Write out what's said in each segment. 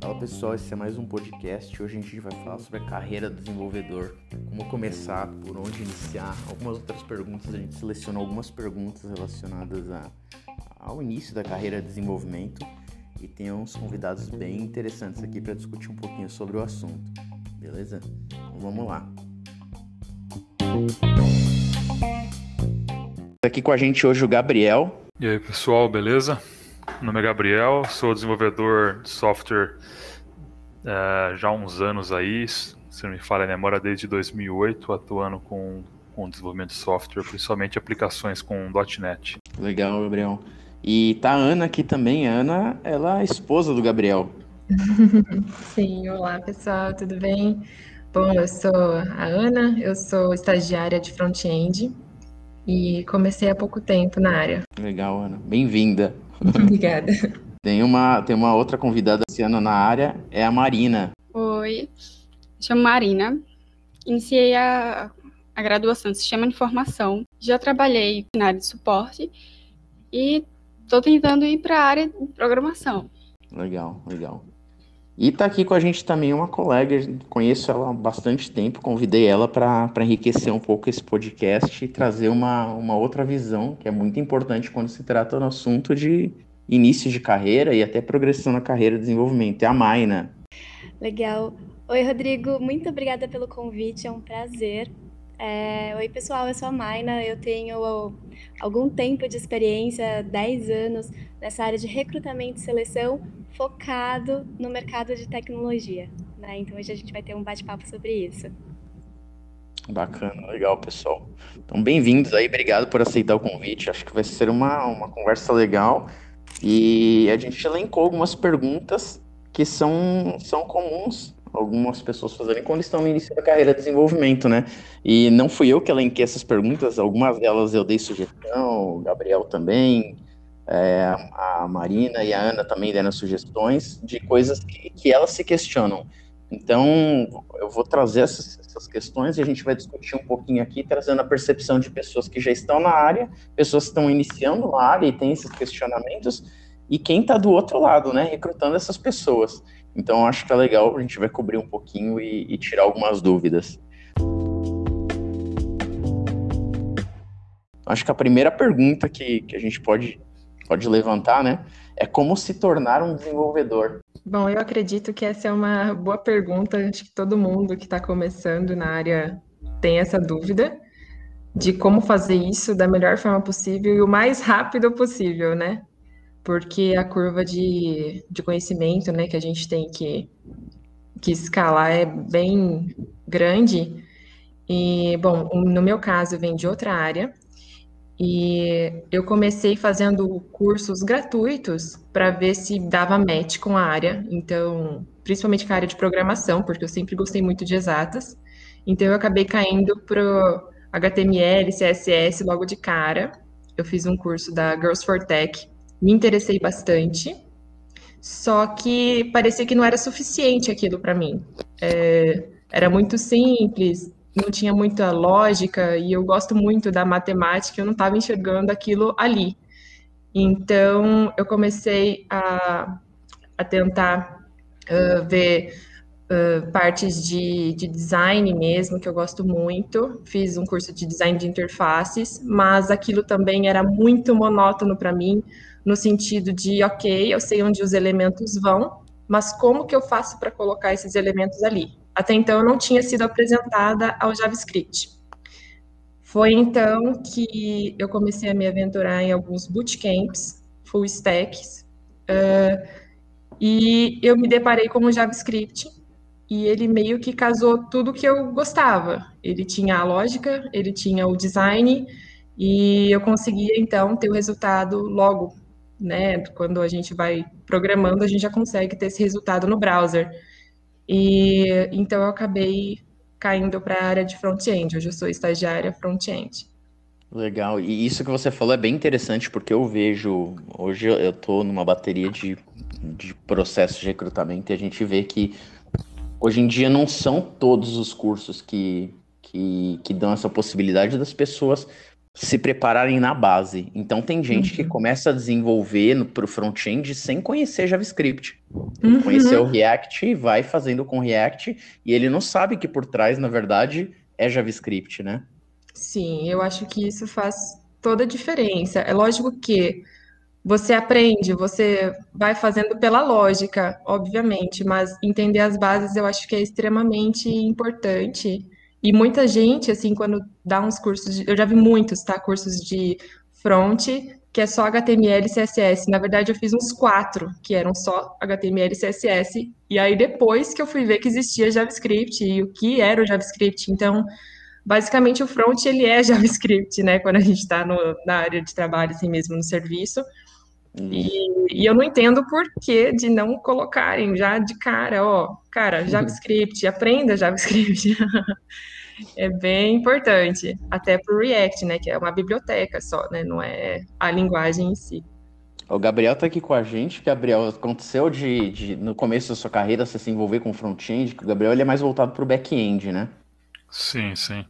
Fala pessoal, esse é mais um podcast. Hoje a gente vai falar sobre a carreira do desenvolvedor, como começar, por onde iniciar, algumas outras perguntas. A gente selecionou algumas perguntas relacionadas a, ao início da carreira de desenvolvimento e tem uns convidados bem interessantes aqui para discutir um pouquinho sobre o assunto. Beleza? Então vamos lá. Aqui com a gente hoje o Gabriel. E aí pessoal, beleza? Meu nome é Gabriel, sou desenvolvedor de software é, já há uns anos aí, se não me falha a memória, desde 2008, atuando com, com desenvolvimento de software, principalmente aplicações com .NET. Legal, Gabriel. E tá a Ana aqui também. A Ana, ela é a esposa do Gabriel. Sim, olá pessoal, tudo bem? Bom, eu sou a Ana, eu sou estagiária de front-end e comecei há pouco tempo na área. Legal, Ana. Bem-vinda. Obrigada. Tem uma, tem uma outra convidada esse ano na área, é a Marina. Oi, me chamo Marina. Iniciei a, a graduação em Sistema de Informação. Já trabalhei na área de suporte e estou tentando ir para a área de programação. Legal, legal. E tá aqui com a gente também uma colega, conheço ela há bastante tempo, convidei ela para enriquecer um pouco esse podcast e trazer uma, uma outra visão, que é muito importante quando se trata do assunto de início de carreira e até progressão na carreira de desenvolvimento. É a Maina. Legal. Oi, Rodrigo, muito obrigada pelo convite, é um prazer. É... Oi, pessoal, eu sou a Maina, eu tenho algum tempo de experiência, 10 anos, nessa área de recrutamento e seleção, focado no mercado de tecnologia. Né? Então hoje a gente vai ter um bate-papo sobre isso. Bacana, legal, pessoal. Então, bem-vindos aí, obrigado por aceitar o convite. Acho que vai ser uma, uma conversa legal. E a gente elencou algumas perguntas que são, são comuns algumas pessoas fazerem quando estão no início da carreira de desenvolvimento, né? E não fui eu que elenquei essas perguntas, algumas delas eu dei sugestão, o Gabriel também, é, a Marina e a Ana também deram sugestões de coisas que, que elas se questionam. Então, eu vou trazer essas, essas, questões e a gente vai discutir um pouquinho aqui, trazendo a percepção de pessoas que já estão na área, pessoas que estão iniciando na área e têm esses questionamentos, e quem está do outro lado, né, recrutando essas pessoas. Então, acho que é legal, a gente vai cobrir um pouquinho e, e tirar algumas dúvidas. Acho que a primeira pergunta que, que a gente pode pode levantar, né? É como se tornar um desenvolvedor. Bom, eu acredito que essa é uma boa pergunta. Acho que todo mundo que está começando na área tem essa dúvida de como fazer isso da melhor forma possível e o mais rápido possível, né? Porque a curva de, de conhecimento, né, que a gente tem que, que escalar é bem grande. E, bom, no meu caso, vem de outra área, e eu comecei fazendo cursos gratuitos para ver se dava match com a área. Então, principalmente com a área de programação, porque eu sempre gostei muito de exatas. Então, eu acabei caindo pro HTML, CSS logo de cara. Eu fiz um curso da Girls for Tech, me interessei bastante. Só que parecia que não era suficiente aquilo para mim. É, era muito simples, não tinha muita lógica e eu gosto muito da matemática, eu não estava enxergando aquilo ali. Então, eu comecei a, a tentar uh, ver uh, partes de, de design mesmo, que eu gosto muito. Fiz um curso de design de interfaces, mas aquilo também era muito monótono para mim, no sentido de, ok, eu sei onde os elementos vão, mas como que eu faço para colocar esses elementos ali? Até então não tinha sido apresentada ao JavaScript. Foi então que eu comecei a me aventurar em alguns bootcamps, full stacks, uh, e eu me deparei com o JavaScript, e ele meio que casou tudo que eu gostava. Ele tinha a lógica, ele tinha o design, e eu conseguia então ter o resultado logo, né? Quando a gente vai programando, a gente já consegue ter esse resultado no browser. E então eu acabei caindo para a área de front-end. Hoje eu sou estagiária front-end. Legal. E isso que você falou é bem interessante porque eu vejo hoje eu estou numa bateria de, de processos de recrutamento e a gente vê que hoje em dia não são todos os cursos que, que, que dão essa possibilidade das pessoas se prepararem na base. Então tem gente uhum. que começa a desenvolver para o front-end sem conhecer JavaScript. Uhum. Conhecer o React e vai fazendo com React e ele não sabe que por trás, na verdade, é JavaScript, né? Sim, eu acho que isso faz toda a diferença. É lógico que você aprende, você vai fazendo pela lógica, obviamente, mas entender as bases eu acho que é extremamente importante e muita gente, assim, quando dá uns cursos, de, eu já vi muitos, tá? Cursos de front, que é só HTML e CSS. Na verdade, eu fiz uns quatro, que eram só HTML e CSS. E aí, depois que eu fui ver que existia JavaScript e o que era o JavaScript. Então, basicamente, o front, ele é JavaScript, né? Quando a gente está na área de trabalho, assim mesmo, no serviço. E, e, eu não entendo o porquê de não colocarem já de cara, ó, cara, JavaScript, aprenda JavaScript. é bem importante, até para o React, né, que é uma biblioteca só, né, não é a linguagem em si. O Gabriel tá aqui com a gente. Gabriel, aconteceu de, de no começo da sua carreira você se envolver com front-end, que o Gabriel ele é mais voltado para o back-end, né? Sim, sim.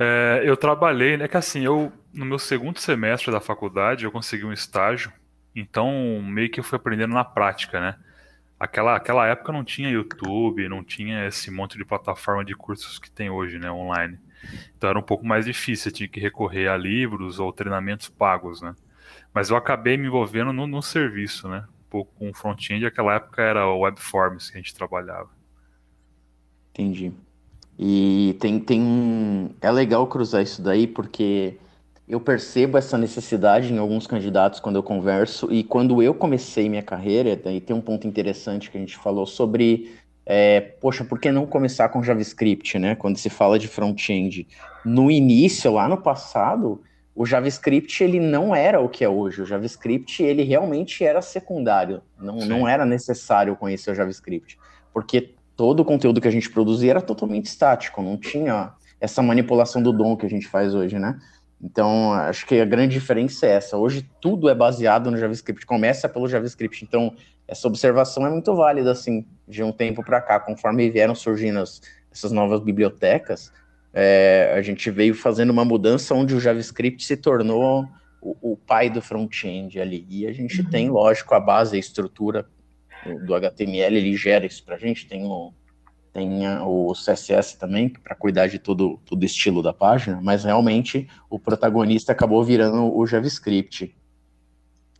É, eu trabalhei, né, que assim, eu no meu segundo semestre da faculdade eu consegui um estágio então, meio que eu fui aprendendo na prática, né? Aquela, aquela época não tinha YouTube, não tinha esse monte de plataforma de cursos que tem hoje, né, online. Então era um pouco mais difícil, eu tinha que recorrer a livros ou treinamentos pagos, né? Mas eu acabei me envolvendo no, no serviço, né? Um pouco com front-end, naquela época era o Webforms que a gente trabalhava. Entendi. E tem, tem. É legal cruzar isso daí, porque eu percebo essa necessidade em alguns candidatos quando eu converso, e quando eu comecei minha carreira, daí tem um ponto interessante que a gente falou sobre, é, poxa, por que não começar com JavaScript, né? Quando se fala de front-end. No início, lá no passado, o JavaScript ele não era o que é hoje. O JavaScript ele realmente era secundário. Não, não era necessário conhecer o JavaScript, porque todo o conteúdo que a gente produzia era totalmente estático, não tinha essa manipulação do DOM que a gente faz hoje, né? Então, acho que a grande diferença é essa. Hoje tudo é baseado no JavaScript, começa pelo JavaScript. Então, essa observação é muito válida, assim, de um tempo para cá, conforme vieram surgindo as, essas novas bibliotecas, é, a gente veio fazendo uma mudança onde o JavaScript se tornou o, o pai do front-end ali. E a gente uhum. tem, lógico, a base, a estrutura do HTML, ele gera isso para a gente, tem o, tem o CSS também para cuidar de todo, todo o estilo da página, mas realmente o protagonista acabou virando o JavaScript.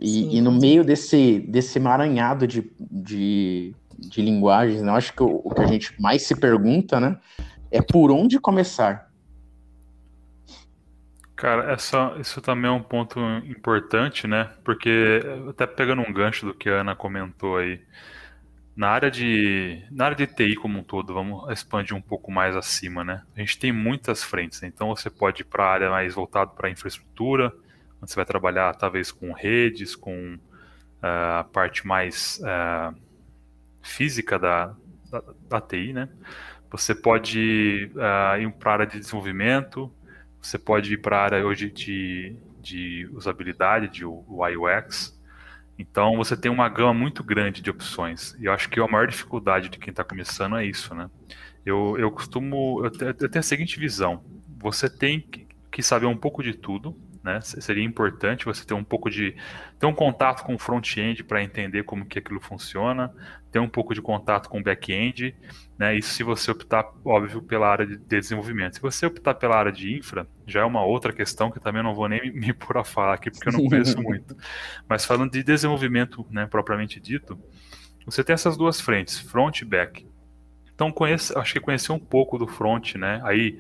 E, e no meio desse, desse maranhado de, de, de linguagens, né, eu acho que o, o, que a gente mais se pergunta, né, é por onde começar. Cara, essa, isso também é um ponto importante, né? Porque, até pegando um gancho do que a Ana comentou aí, na área de, na área de TI como um todo, vamos expandir um pouco mais acima, né? A gente tem muitas frentes, né? então você pode ir para a área mais voltada para infraestrutura, onde você vai trabalhar talvez com redes, com uh, a parte mais uh, física da, da, da, TI, né? Você pode uh, ir para a área de desenvolvimento, você pode ir para a área hoje de, de usabilidade, de UI UX, então você tem uma gama muito grande de opções. E eu acho que a maior dificuldade de quem está começando é isso, né? Eu, eu costumo. Eu tenho a seguinte visão: você tem que saber um pouco de tudo, né? Seria importante você ter um pouco de ter um contato com o front-end para entender como que aquilo funciona, ter um pouco de contato com o back-end, né? Isso se você optar, óbvio, pela área de desenvolvimento. Se você optar pela área de infra, já é uma outra questão que também não vou nem me pôr a falar aqui porque eu não conheço muito. Mas falando de desenvolvimento, né, propriamente dito, você tem essas duas frentes, front e back. Então, conhece, acho que conhecer um pouco do front, né? Aí,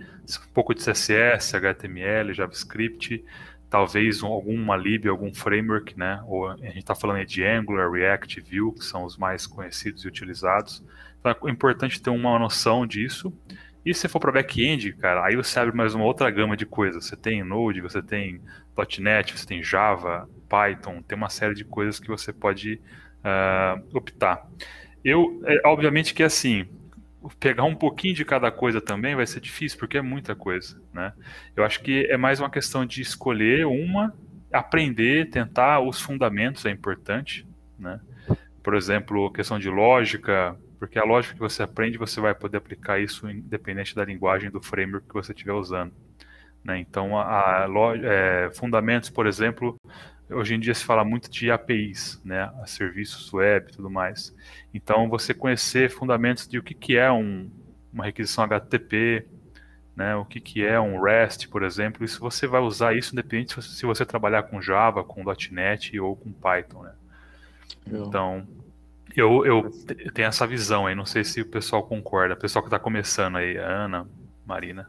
um pouco de CSS, HTML, JavaScript, talvez alguma lib, algum framework, né? Ou a gente está falando de Angular, React, Vue, que são os mais conhecidos e utilizados. Então é importante ter uma noção disso. E se for para back-end, cara, aí você abre mais uma outra gama de coisas. Você tem Node, você tem .NET, você tem Java, Python, tem uma série de coisas que você pode uh, optar. Eu, é, obviamente que assim, pegar um pouquinho de cada coisa também vai ser difícil, porque é muita coisa, né? Eu acho que é mais uma questão de escolher uma, aprender, tentar os fundamentos é importante, né? Por exemplo, questão de lógica, porque a lógica que você aprende, você vai poder aplicar isso independente da linguagem do framework que você estiver usando. Né? Então, a, a é, fundamentos, por exemplo, hoje em dia se fala muito de APIs, né, serviços web e tudo mais. Então, você conhecer fundamentos de o que, que é um, uma requisição HTTP, né, o que, que é um REST, por exemplo, isso você vai usar isso independente se você trabalhar com Java, com .NET ou com Python, né? Então, eu, eu tenho essa visão aí, não sei se o pessoal concorda, o pessoal que está começando aí, Ana, Marina.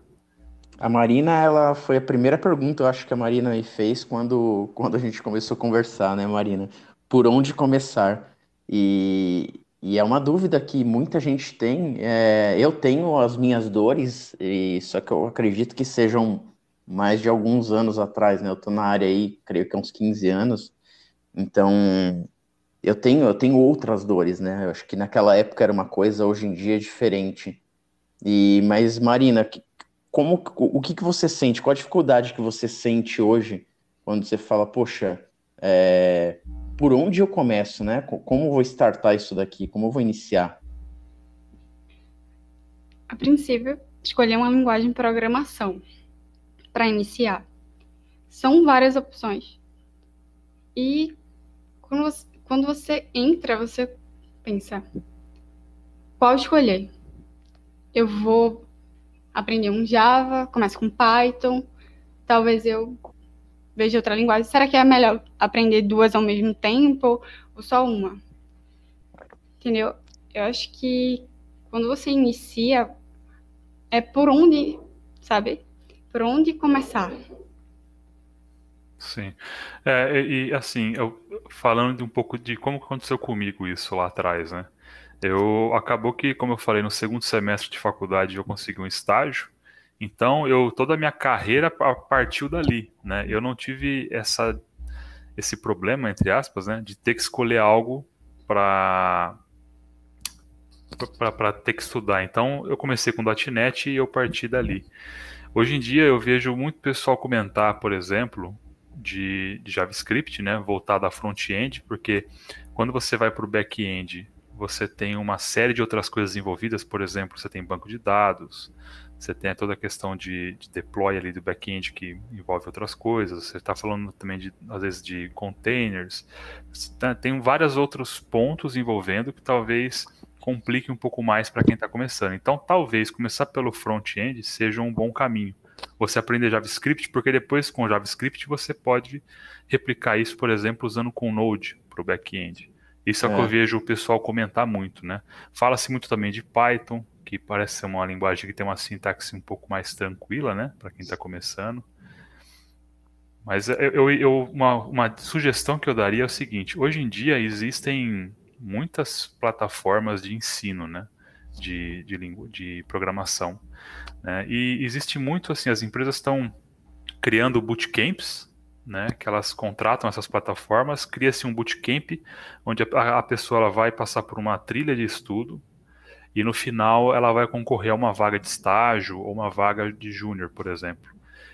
A Marina, ela foi a primeira pergunta, eu acho que a Marina me fez quando, quando a gente começou a conversar, né, Marina? Por onde começar? E, e é uma dúvida que muita gente tem. É, eu tenho as minhas dores, e só que eu acredito que sejam mais de alguns anos atrás, né? Eu tô na área aí, creio que há uns 15 anos. Então, eu tenho, eu tenho outras dores, né? Eu acho que naquela época era uma coisa, hoje em dia é diferente. E, mas, Marina, como, o que, que você sente? Qual a dificuldade que você sente hoje quando você fala, poxa, é, por onde eu começo, né? Como vou startar isso daqui? Como vou iniciar? A princípio, escolher uma linguagem de programação para iniciar. São várias opções. E quando você, quando você entra, você pensa: qual escolher? Eu vou aprender um Java, começo com Python, talvez eu veja outra linguagem. Será que é melhor aprender duas ao mesmo tempo ou só uma? Entendeu? Eu acho que quando você inicia, é por onde, sabe? Por onde começar. Sim. É, e assim, eu, falando um pouco de como aconteceu comigo isso lá atrás, né? Eu acabou que, como eu falei, no segundo semestre de faculdade eu consegui um estágio. Então, eu toda a minha carreira partiu dali, né? Eu não tive essa esse problema entre aspas, né, de ter que escolher algo para para ter que estudar. Então, eu comecei com .NET e eu parti dali. Hoje em dia eu vejo muito pessoal comentar, por exemplo, de, de JavaScript, né, voltado à front-end, porque quando você vai para o back-end você tem uma série de outras coisas envolvidas, por exemplo, você tem banco de dados, você tem toda a questão de, de deploy ali do back-end que envolve outras coisas, você está falando também, de, às vezes, de containers, tá, tem vários outros pontos envolvendo que talvez complique um pouco mais para quem está começando. Então, talvez começar pelo front-end seja um bom caminho. Você aprender JavaScript, porque depois com JavaScript você pode replicar isso, por exemplo, usando com Node para o back-end. Isso é, é o que eu é. vejo o pessoal comentar muito, né? Fala-se muito também de Python, que parece ser uma linguagem que tem uma sintaxe um pouco mais tranquila, né? Para quem está começando. Mas eu, eu, uma, uma sugestão que eu daria é o seguinte: hoje em dia existem muitas plataformas de ensino, né? De, de, língua, de programação. Né? E existe muito assim, as empresas estão criando bootcamps né, que elas contratam essas plataformas, cria-se um bootcamp onde a, a pessoa ela vai passar por uma trilha de estudo e no final ela vai concorrer a uma vaga de estágio ou uma vaga de júnior, por exemplo.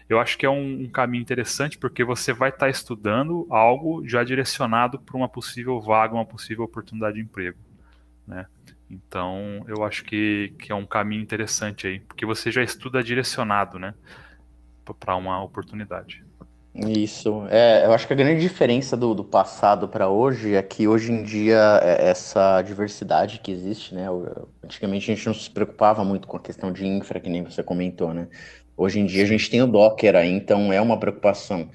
Eu acho que é um, um, caminho interessante porque você vai estar estudando algo já direcionado para uma possível vaga, uma possível oportunidade de emprego, né? Então, eu acho que, que é um caminho interessante aí, porque você já estuda direcionado, né, para uma oportunidade. Isso. É, eu acho que a grande diferença do, do passado para hoje é que hoje em dia é, essa diversidade que existe, né? Antigamente a gente não se preocupava muito com a questão de infra, que nem você comentou, né? Hoje em dia a gente tem o Docker aí, então é uma preocupação.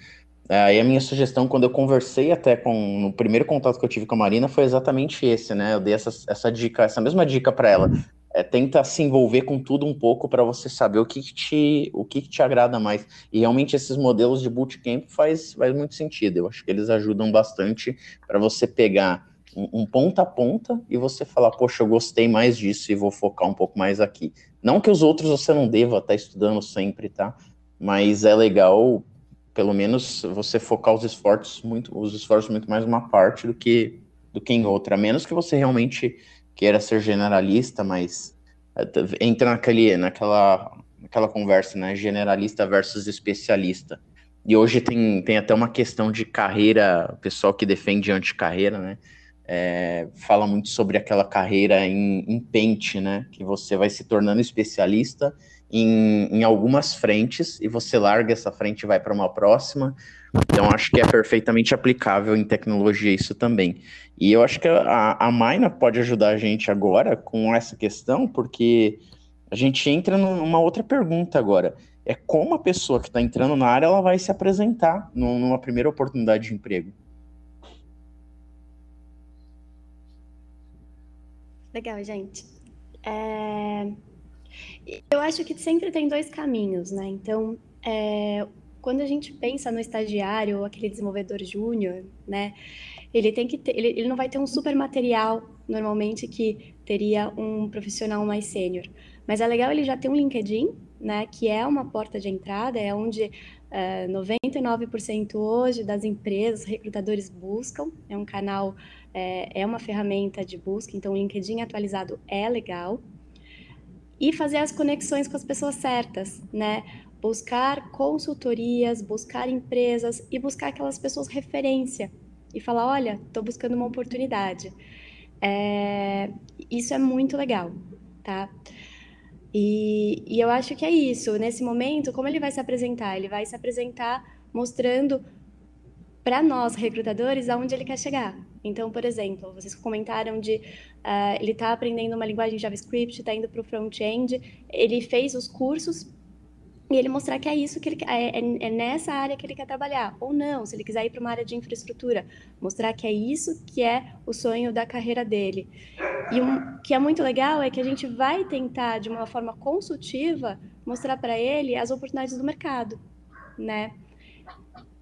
É, aí a minha sugestão, quando eu conversei até com no primeiro contato que eu tive com a Marina, foi exatamente esse, né? Eu dei essa, essa dica, essa mesma dica para ela é, tenta se envolver com tudo um pouco para você saber o que, que te o que, que, te agrada mais. E realmente esses modelos de bootcamp faz, faz muito sentido. Eu acho que eles ajudam bastante para você pegar um, um, ponta a ponta e você falar, poxa, eu gostei mais disso e vou focar um pouco mais aqui. Não que os outros você não deva estar tá estudando sempre, tá? Mas é legal, pelo menos, você focar os esforços muito, os esforços muito mais uma parte do que do que em outra, a menos que você realmente queira ser generalista, mas eh, entra naquele, naquela, naquela conversa, né? Generalista versus especialista. E hoje tem, tem até uma questão de carreira, pessoal que defende anticarreira, né? É, fala muito sobre aquela carreira em, em pente, né? Que você vai se tornando especialista em, em algumas frentes e você larga essa frente e vai para uma próxima. Então, acho que é perfeitamente aplicável em tecnologia isso também. E eu acho que a, a Maina pode ajudar a gente agora com essa questão, porque a gente entra numa outra pergunta agora. É como a pessoa que está entrando na área ela vai se apresentar numa primeira oportunidade de emprego. Legal, gente. É... Eu acho que sempre tem dois caminhos, né? Então, é... quando a gente pensa no estagiário ou aquele desenvolvedor júnior, né? Ele tem que ter, ele, ele não vai ter um super material normalmente que teria um profissional mais sênior. Mas é legal ele já ter um LinkedIn, né? Que é uma porta de entrada, é onde é, 99% hoje das empresas, recrutadores buscam, é um canal, é, é uma ferramenta de busca, então o LinkedIn atualizado é legal e fazer as conexões com as pessoas certas, né? Buscar consultorias, buscar empresas e buscar aquelas pessoas referência e falar, olha, estou buscando uma oportunidade. É, isso é muito legal, tá? E, e eu acho que é isso. Nesse momento, como ele vai se apresentar? Ele vai se apresentar mostrando para nós, recrutadores, aonde ele quer chegar. Então, por exemplo, vocês comentaram de uh, ele está aprendendo uma linguagem JavaScript, está indo para o front-end, ele fez os cursos e ele mostrar que é isso que ele é, é, é, nessa área que ele quer trabalhar. Ou não se ele quiser ir para uma área de infraestrutura. Mostrar que é isso que é o sonho da carreira dele. E o que é muito legal é que a gente vai tentar de uma forma consultiva mostrar para ele as oportunidades do mercado né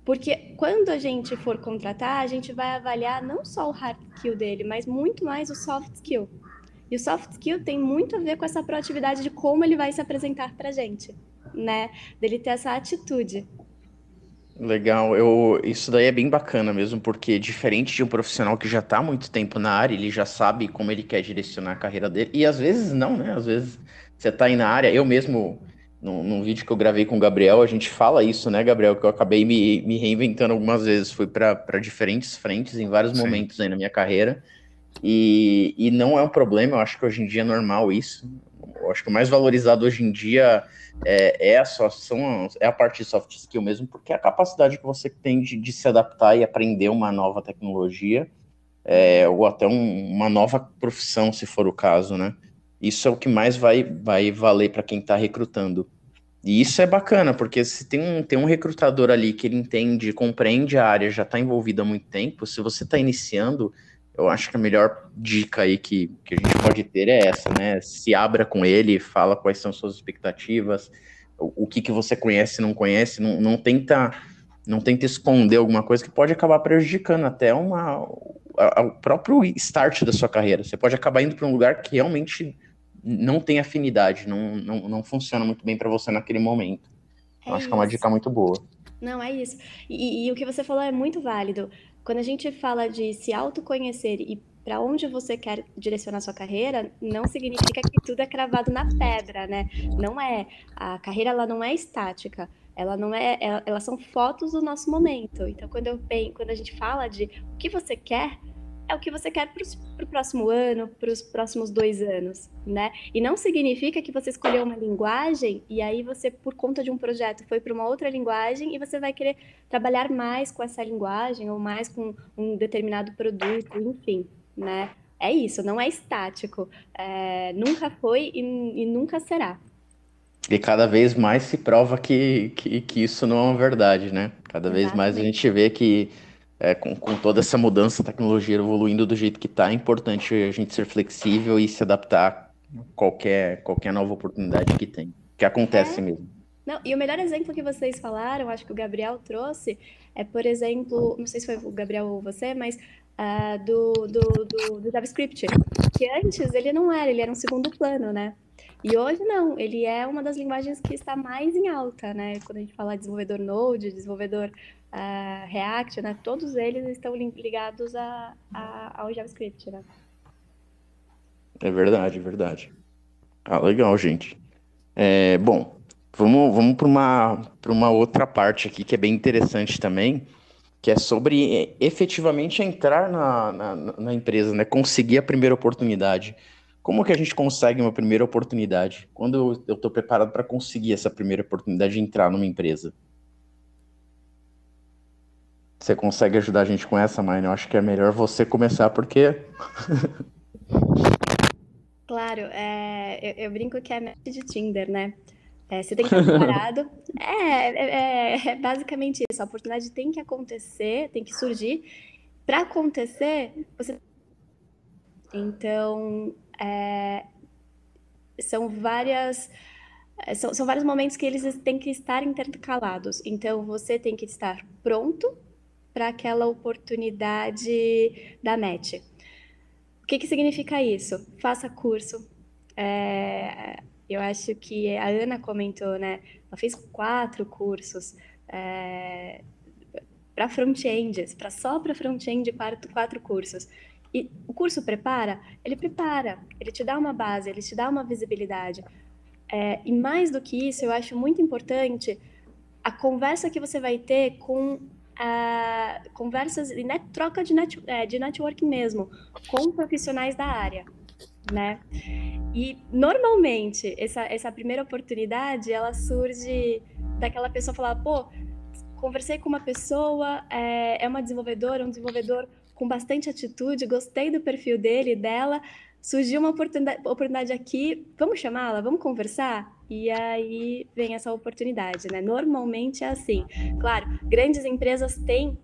porque quando a gente for contratar, a gente vai avaliar não só o hard skill dele, mas muito mais o soft skill. E o soft skill tem muito a ver com essa proatividade de como ele vai se apresentar para a gente, né? Dele ter essa atitude. Legal, eu, isso daí é bem bacana mesmo, porque diferente de um profissional que já está há muito tempo na área, ele já sabe como ele quer direcionar a carreira dele, e às vezes não, né? Às vezes você está aí na área, eu mesmo num, num, vídeo que eu gravei com o Gabriel, a gente fala isso, né, Gabriel? Que eu acabei me, me reinventando algumas vezes. Fui para diferentes frentes em vários Sim. momentos aí na minha carreira. E, e não é um problema, eu acho que hoje em dia é normal isso. Eu acho que o mais valorizado hoje em dia é, é, a, só, são, é a parte de soft skill mesmo, porque é a capacidade que você tem de, de se adaptar e aprender uma nova tecnologia, é, ou até um, uma nova profissão, se for o caso, né? Isso é o que mais vai, vai valer para quem está recrutando. E isso é bacana, porque se tem um, tem um recrutador ali que ele entende, compreende a área, já está envolvido há muito tempo, se você está iniciando, eu acho que a melhor dica aí que, que a gente pode ter é essa, né? Se abra com ele, fala quais são suas expectativas, o, o que, que você conhece e não conhece, não, não tenta não tenta esconder alguma coisa que pode acabar prejudicando até uma, o próprio start da sua carreira. Você pode acabar indo para um lugar que realmente não tem afinidade, não, não, não funciona muito bem para você naquele momento. É acho que é uma dica muito boa. Não, é isso. E, e, o que você falou é muito válido. Quando a gente fala de se autoconhecer e para onde você quer direcionar sua carreira, não significa que tudo é cravado na pedra, né? Não é. A carreira ela não é estática. Ela não é, ela, elas são fotos do nosso momento. Então, quando eu quando a gente fala de o que você quer, é o que você quer para o próximo ano, para os próximos dois anos, né? E não significa que você escolheu uma linguagem e aí você, por conta de um projeto, foi para uma outra linguagem e você vai querer trabalhar mais com essa linguagem ou mais com um determinado produto, enfim, né? É isso, não é estático. É, nunca foi e, e, nunca será. E cada vez mais se prova que, que, que isso não é uma verdade, né? Cada Exatamente. vez mais a gente vê que é, com, com, toda essa mudança, a tecnologia evoluindo do jeito que está, é importante a gente ser flexível e se adaptar a qualquer, qualquer nova oportunidade que tem, que acontece é. mesmo. Não, e o melhor exemplo que vocês falaram, acho que o Gabriel trouxe, é, por exemplo, não sei se foi o Gabriel ou você, mas uh, do, do, do, do JavaScript, que antes ele não era, ele era um segundo plano, né? E hoje não, ele é uma das linguagens que está mais em alta, né? Quando a gente fala de desenvolvedor Node, desenvolvedor React, né? Todos eles estão ligados a, a, ao JavaScript, né? É verdade, é verdade. Ah, legal, gente. É, bom, vamos, vamos para uma, uma outra parte aqui que é bem interessante também, que é sobre é, efetivamente entrar na, na, na, empresa, né? Conseguir a primeira oportunidade. Como que a gente consegue uma primeira oportunidade? Quando eu estou preparado para conseguir essa primeira oportunidade de entrar numa empresa? Você consegue ajudar a gente com essa, Maine? Eu acho que é melhor você começar, porque. claro, é, eu, eu, brinco que é match de Tinder, né? É, você tem que estar preparado. É, é, é, é, basicamente isso. A oportunidade tem que acontecer, tem que surgir. Para acontecer, você. Então, é, são várias. É, são, são vários momentos que eles têm que estar intercalados. Então, você tem que estar pronto para aquela oportunidade da MET. O que, que significa isso? Faça curso. É, eu acho que a Ana comentou, né? Ela fez quatro cursos é, para front-end, só para front-end, quatro, quatro cursos. E o curso prepara? Ele prepara, ele te dá uma base, ele te dá uma visibilidade. É, e mais do que isso, eu acho muito importante a conversa que você vai ter com uh, conversas e net, troca de, net, é, de mesmo, com profissionais da área, né? E normalmente essa, essa primeira oportunidade ela surge daquela pessoa falar, pô, conversei com uma pessoa, é, é uma desenvolvedora, um desenvolvedor com bastante atitude, gostei do perfil dele, dela, surgiu uma oportunidade, oportunidade aqui, vamos chamá-la, vamos conversar? E aí vem essa oportunidade, né? Normalmente é assim. Claro, grandes empresas têm,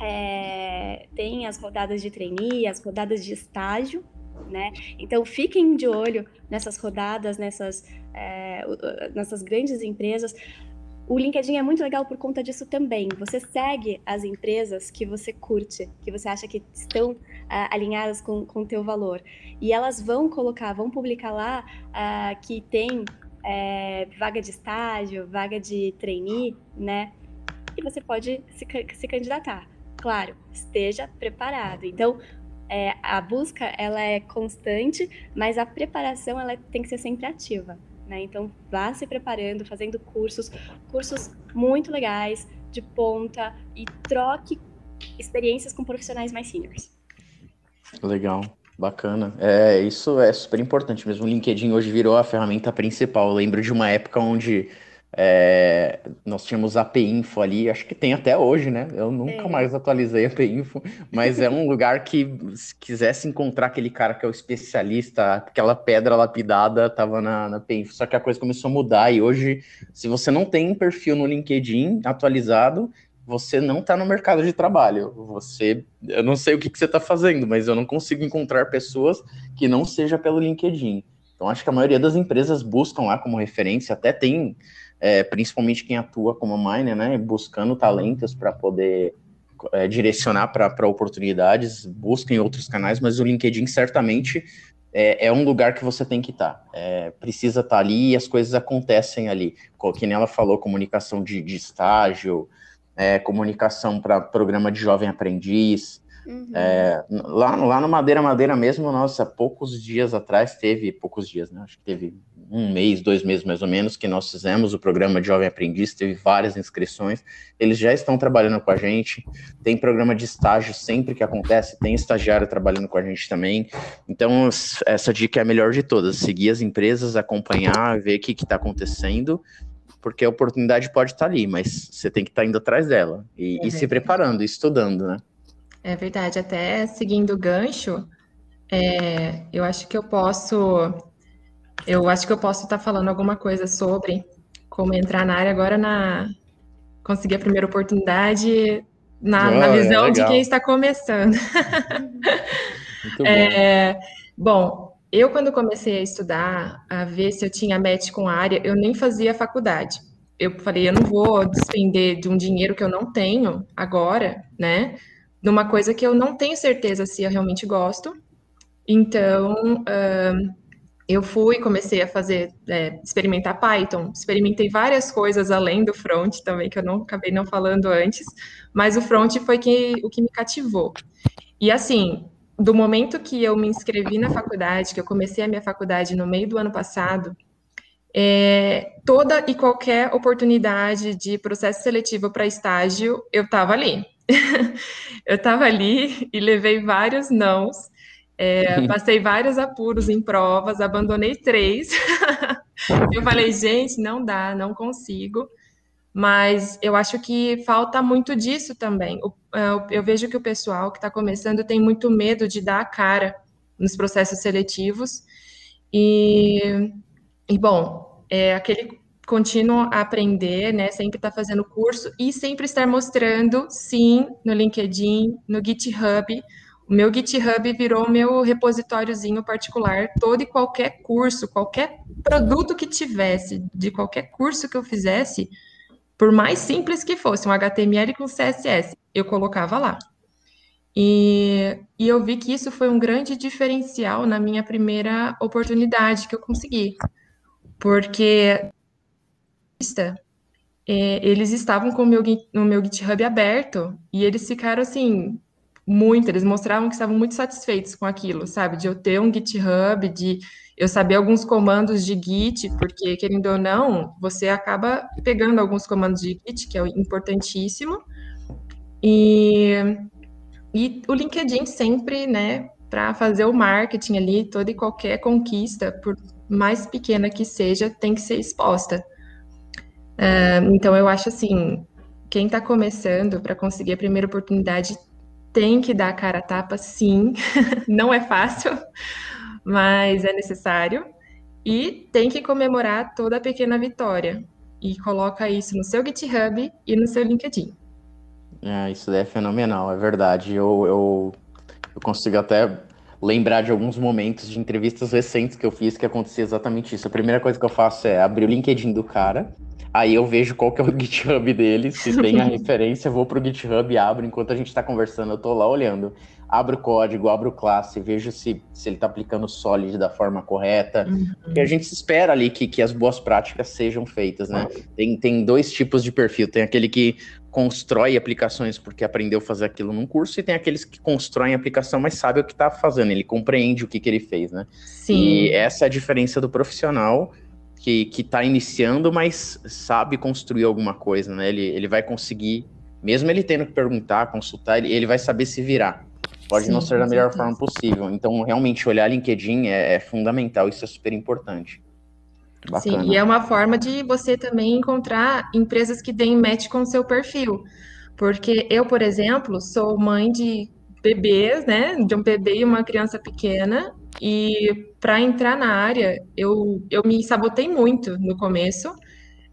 é, têm as rodadas de trainee, as rodadas de estágio, né? Então fiquem de olho nessas rodadas, nessas, é, nessas grandes empresas. O LinkedIn é muito legal por conta disso também. Você segue as empresas que você curte, que você acha que estão uh, alinhadas com o teu valor. E elas vão colocar, vão publicar lá uh, que tem é, vaga de estágio, vaga de trainee, né? E você pode se, se candidatar. Claro, esteja preparado. Então, é, a busca ela é constante, mas a preparação ela tem que ser sempre ativa. Né? Então, vá se preparando, fazendo cursos, cursos muito legais, de ponta, e troque experiências com profissionais mais seniors. Legal, bacana. É, isso é super importante mesmo. O LinkedIn hoje virou a ferramenta principal. Eu lembro de uma época onde é, nós tínhamos a P-Info ali, acho que tem até hoje, né? Eu nunca é. mais atualizei a P-Info, mas é um lugar que, se quisesse encontrar aquele cara que é o especialista, aquela pedra lapidada, tava na, na P-Info. Só que a coisa começou a mudar e hoje, se você não tem perfil no LinkedIn atualizado, você não está no mercado de trabalho. Você, eu não sei o que, que você está fazendo, mas eu não consigo encontrar pessoas que não seja pelo LinkedIn. Então, acho que a maioria das empresas buscam lá como referência, até tem é, principalmente quem atua como miner, né, buscando talentos para poder é, direcionar para oportunidades, busquem outros canais, mas o LinkedIn certamente é, é um lugar que você tem que estar. Tá. É, precisa estar tá ali e as coisas acontecem ali. Que nem ela falou, comunicação de, de estágio, é, comunicação para programa de jovem aprendiz. Uhum. É, lá, lá no Madeira Madeira mesmo, nossa, poucos dias atrás teve, poucos dias, né? Acho que teve um mês, dois meses mais ou menos, que nós fizemos o programa de Jovem Aprendiz, teve várias inscrições, eles já estão trabalhando com a gente, tem programa de estágio sempre que acontece, tem estagiário trabalhando com a gente também, então essa dica é a melhor de todas, seguir as empresas, acompanhar, ver o que está acontecendo, porque a oportunidade pode estar tá ali, mas você tem que estar tá indo atrás dela, e, é e se preparando, estudando, né? É verdade, até seguindo o gancho, é, eu acho que eu posso eu acho que eu posso estar falando alguma coisa sobre como entrar na área agora na conseguir a primeira oportunidade na, oh, na visão é de quem está começando. Bom. É, bom, eu quando comecei a estudar, a ver se eu tinha match com a área, eu nem fazia faculdade. Eu falei, eu não vou despender de um dinheiro que eu não tenho agora, né? Numa coisa que eu não tenho certeza se eu realmente gosto. Então, uh, eu fui, comecei a fazer, é, experimentar Python, experimentei várias coisas além do front também, que eu não acabei não falando antes, mas o front foi que, o que me cativou. E assim, do momento que eu me inscrevi na faculdade, que eu comecei a minha faculdade no meio do ano passado, é, toda e qualquer oportunidade de processo seletivo para estágio, eu estava ali. eu estava ali e levei vários nãos, É, passei vários apuros em provas, abandonei três. eu falei, gente, não dá, não consigo. Mas eu acho que falta muito disso também. É, eu vejo que o pessoal que está começando tem muito medo de dar a cara nos processos seletivos. E, e bom, é aquele contínuo aprender, né? Sempre estar tá fazendo curso e sempre estar mostrando, sim, no LinkedIn, no GitHub, o meu GitHub virou meu repositóriozinho particular. Todo e qualquer curso, qualquer produto que tivesse, de qualquer curso que eu fizesse, por mais simples que fosse, um HTML com CSS, eu colocava lá. E, e eu vi que isso foi um grande diferencial na minha primeira oportunidade que eu consegui. Porque é, eles estavam com o meu, no meu GitHub aberto e eles ficaram assim muito, eles mostravam que estavam muito satisfeitos com aquilo, sabe? De eu ter um GitHub, de eu saber alguns comandos de Git, porque, querendo ou não, você acaba pegando alguns comandos de Git, que é importantíssimo. E, e o LinkedIn sempre, né, para fazer o marketing ali, toda e qualquer conquista, por mais pequena que seja, tem que ser exposta. Uh, então, eu acho assim, quem está começando para conseguir a primeira oportunidade tem que dar a cara a tapa, sim. Não é fácil, mas é necessário. E tem que comemorar toda pequena vitória. E coloca isso no seu GitHub e no seu LinkedIn. É, isso é fenomenal, é verdade. Eu, eu, eu consigo até lembrar de alguns momentos de entrevistas recentes que eu fiz que acontecia exatamente isso. A primeira coisa que eu faço é abrir o LinkedIn do cara Aí eu vejo qual que é o GitHub dele, se tem a referência, vou pro GitHub e abro, enquanto a gente está conversando, eu tô lá olhando. Abro o código, abro classe, vejo se, se ele está aplicando o Solid da forma correta. Uhum. Porque a gente espera ali que, que as boas práticas sejam feitas, né? Tem, tem dois tipos de perfil. Tem aquele que constrói aplicações porque aprendeu a fazer aquilo num curso, e tem aqueles que constroem a aplicação, mas sabe o que está fazendo, ele compreende o que, que ele fez, né? Sim. E essa é a diferença do profissional que, que tá iniciando, mas sabe construir alguma coisa, né? Ele, ele vai conseguir, mesmo ele tendo que perguntar, consultar, ele, ele vai saber se virar. Pode Sim, não ser da melhor forma possível. Então, realmente, olhar LinkedIn é, é fundamental, isso é super importante. Bacana. Sim, e é uma forma de você também encontrar empresas que deem match com o seu perfil. Porque eu, por exemplo, sou mãe de bebês, né? De um bebê e uma criança pequena, e para entrar na área, eu, eu me sabotei muito no começo,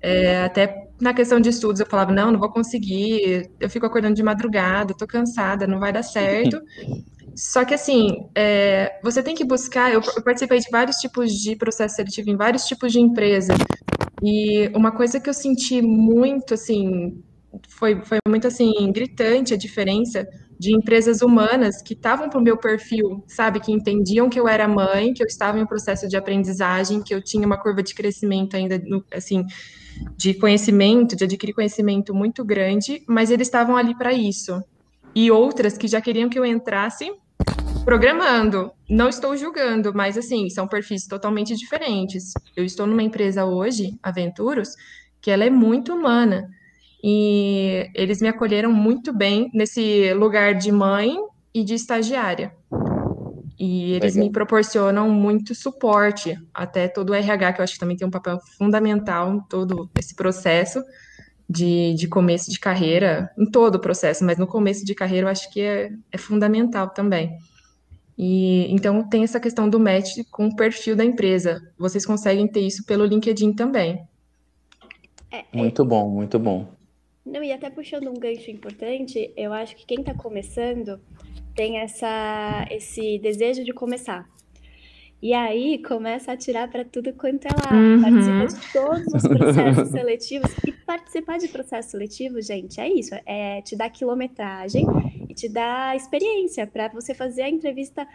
é, até na questão de estudos, eu falava, não, não vou conseguir, eu fico acordando de madrugada, tô cansada, não vai dar certo. Só que assim, é, você tem que buscar. Eu, eu, participei de vários tipos de processo seletivo em vários tipos de empresa. E uma coisa que eu senti muito, assim, foi, foi muito assim, gritante a diferença de empresas humanas que estavam para o meu perfil, sabe, que entendiam que eu era mãe, que eu estava em processo de aprendizagem, que eu tinha uma curva de crescimento ainda, assim, de conhecimento, de adquirir conhecimento muito grande, mas eles estavam ali para isso. E outras que já queriam que eu entrasse programando. Não estou julgando, mas assim, são perfis totalmente diferentes. Eu estou numa empresa hoje, Aventuros, que ela é muito humana e eles me acolheram muito bem nesse lugar de mãe e de estagiária. E eles Legal. me proporcionam muito suporte, até todo o RH, que eu acho que também tem um papel fundamental em todo esse processo de, de começo de carreira, em todo o processo, mas no começo de carreira eu acho que é, é fundamental também. E então tem essa questão do match com o perfil da empresa. Vocês conseguem ter isso pelo LinkedIn também. É, é. Muito bom, muito bom. Não, e até puxando um gancho importante, eu acho que quem está começando tem essa, esse desejo de começar. E aí começa a tirar para tudo quanto é lá, uhum. participa de todos os processos seletivos. E participar de processo seletivo, gente, é isso: é te dar quilometragem e te dar experiência para você fazer a entrevista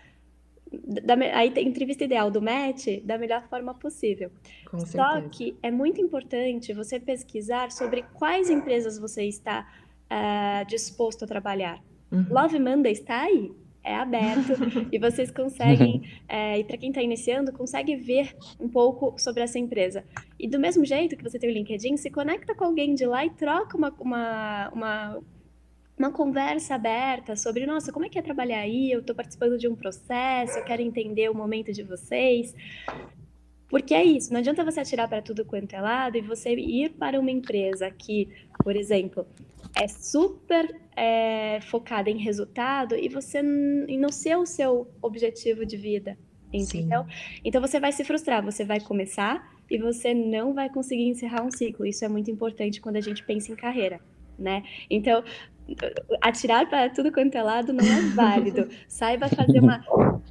da, a entrevista ideal do match da melhor forma possível. Com Só certeza. que é muito importante você pesquisar sobre quais empresas você está uh, disposto a trabalhar. Uhum. Love Monday está aí, é aberto e vocês conseguem, é, e para quem está iniciando, consegue ver um pouco sobre essa empresa. E do mesmo jeito que você tem o LinkedIn, se conecta com alguém de lá e troca uma, uma, uma uma conversa aberta sobre, nossa, como é que é trabalhar aí? Eu estou participando de um processo, eu quero entender o momento de vocês. Porque é isso, não adianta você atirar para tudo quanto é lado e você ir para uma empresa que, por exemplo, é super é, focada em resultado e você e não ser o seu objetivo de vida, entendeu? Sim. Então você vai se frustrar, você vai começar e você não vai conseguir encerrar um ciclo. Isso é muito importante quando a gente pensa em carreira, né? Então, atirar para tudo quanto é lado não é válido. Saiba fazer uma,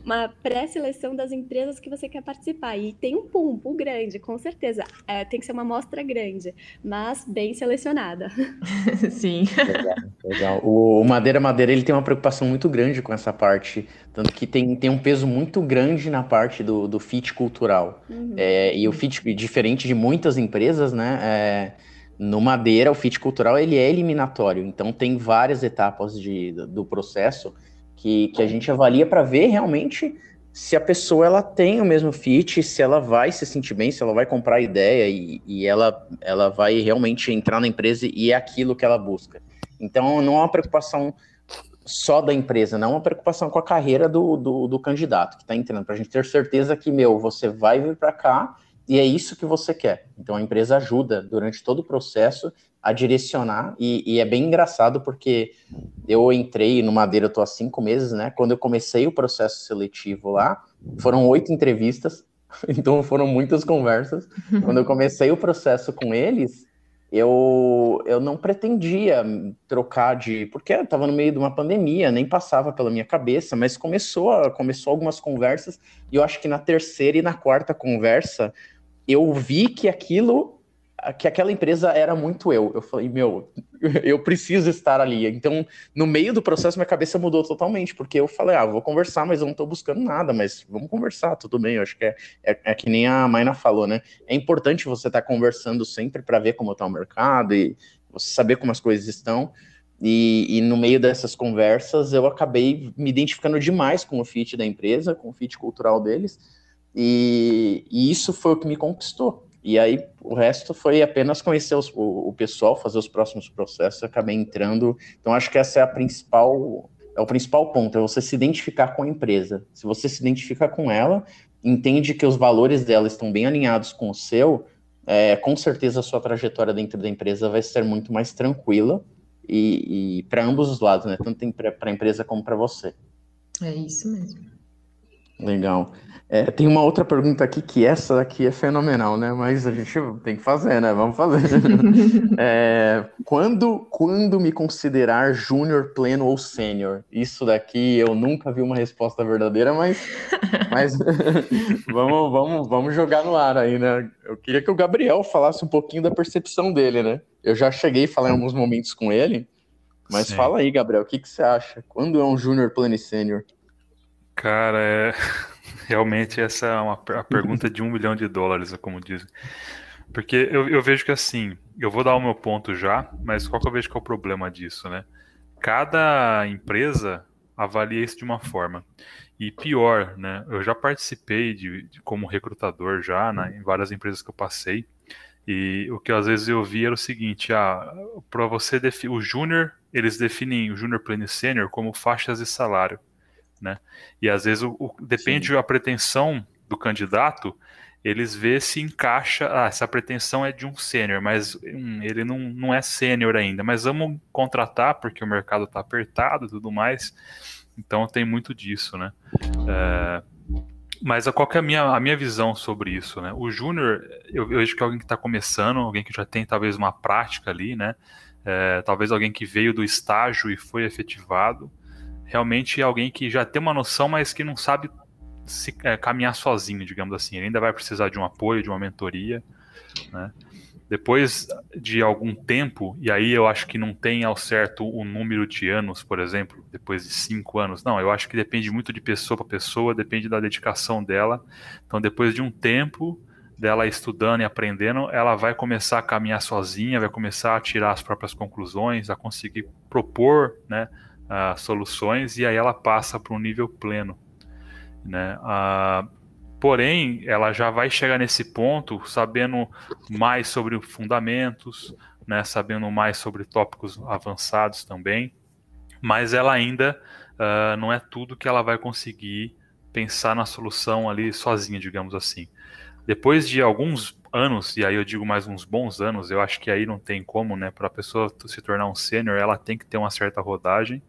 uma pré-seleção das empresas que você quer participar. E tem um pool, um pool grande, com certeza. É, tem que ser uma amostra grande, mas bem selecionada. Sim. Legal. legal. O Madeira Madeira ele tem uma preocupação muito grande com essa parte, tanto que tem, tem um peso muito grande na parte do, do fit cultural. Uhum. É, e o fit, diferente de muitas empresas, né? É, no Madeira, o fit cultural ele é eliminatório, então tem várias etapas de, do processo que, que a gente avalia para ver realmente se a pessoa ela tem o mesmo fit, se ela vai se sentir bem, se ela vai comprar a ideia e, e ela, ela vai realmente entrar na empresa e é aquilo que ela busca. Então não é uma preocupação só da empresa, não é uma preocupação com a carreira do, do, do candidato que está entrando, para a gente ter certeza que, meu, você vai vir para cá e é isso que você quer. Então a empresa ajuda durante todo o processo a direcionar, e, e é bem engraçado porque eu entrei no Madeira, eu tô há cinco meses, né? Quando eu comecei o processo seletivo lá, foram oito entrevistas, então foram muitas conversas. Quando eu comecei o processo com eles, eu, eu não pretendia trocar de. Porque eu estava no meio de uma pandemia, nem passava pela minha cabeça, mas começou, começou algumas conversas, e eu acho que na terceira e na quarta conversa eu vi que aquilo, que aquela empresa era muito eu. Eu falei, meu, eu preciso estar ali. Então, no meio do processo, minha cabeça mudou totalmente, porque eu falei, ah, vou conversar, mas eu não estou buscando nada, mas vamos conversar, tudo bem. Eu acho que é, é, é que nem a Maina falou, né? É importante você estar tá conversando sempre para ver como está o mercado e você saber como as coisas estão. E, e, no meio dessas conversas, eu acabei me identificando demais com o fit da empresa, com o fit cultural deles e, e, isso foi o que me conquistou. E aí o resto foi apenas conhecer os, o, o, pessoal, fazer os próximos processos, acabei entrando. Então acho que essa é a principal, é o principal ponto, é você se identificar com a empresa. Se você se identifica com ela, entende que os valores dela estão bem alinhados com o seu, é, com certeza a sua trajetória dentro da empresa vai ser muito mais tranquila e, e para ambos os lados, né? Tanto para a empresa como para você. É isso mesmo. Legal. É, tem uma outra pergunta aqui que essa aqui é fenomenal, né? Mas a gente tem que fazer, né? Vamos fazer. é, quando, quando me considerar júnior, pleno ou sênior? Isso daqui eu nunca vi uma resposta verdadeira, mas, mas vamos, vamos, vamos jogar no ar aí, né? Eu queria que o Gabriel falasse um pouquinho da percepção dele, né? Eu já cheguei a falar em alguns momentos com ele, mas Sim. fala aí, Gabriel, o que, que você acha? Quando é um júnior, pleno e sênior? Cara, é Realmente essa é uma a pergunta de um milhão de dólares, como dizem. Porque eu, eu, vejo que assim, eu vou dar o meu ponto já, mas qual que eu vejo que é o problema disso, né? Cada empresa avalia isso de uma forma. E pior, né? Eu já participei de, de como recrutador já, né, em várias empresas que eu passei. E o que às vezes eu vi era o seguinte: ah, para você o júnior, eles definem o júnior pleno e sênior como faixas de salário né? E às vezes o, o depende Sim. da pretensão do candidato, eles vê se encaixa, ah, essa pretensão é de um sênior, mas hum, ele não, não é sênior ainda, mas vamos contratar porque o mercado está apertado e tudo mais, então tem muito disso, né? É, mas qual é a minha, a minha visão sobre isso, né? O júnior, eu, eu vejo que é alguém que está começando, alguém que já tem talvez uma prática ali, né? É, talvez alguém que veio do estágio e foi efetivado, realmente alguém que já tem uma noção, mas que não sabe se é, caminhar sozinho, digamos assim. Ele ainda vai precisar de um apoio, de uma mentoria, né? Depois de algum tempo, e aí eu acho que não tem ao certo o número de anos, por exemplo, depois de cinco anos. Não, eu acho que depende muito de pessoa para pessoa, depende da dedicação dela. Então, depois de um tempo dela estudando e aprendendo, ela vai começar a caminhar sozinha, vai começar a tirar as próprias conclusões, a conseguir propor, né? Uh, soluções e aí ela passa para um nível pleno. Né? Uh, porém, ela já vai chegar nesse ponto sabendo mais sobre fundamentos, né? sabendo mais sobre tópicos avançados também. mas ela ainda uh, não é tudo que ela vai conseguir pensar na solução ali sozinha, digamos assim. Depois de alguns anos, e aí eu digo mais uns bons anos, eu acho que aí não tem como, né, para a pessoa se tornar um sênior, ela tem que ter uma certa rodagem,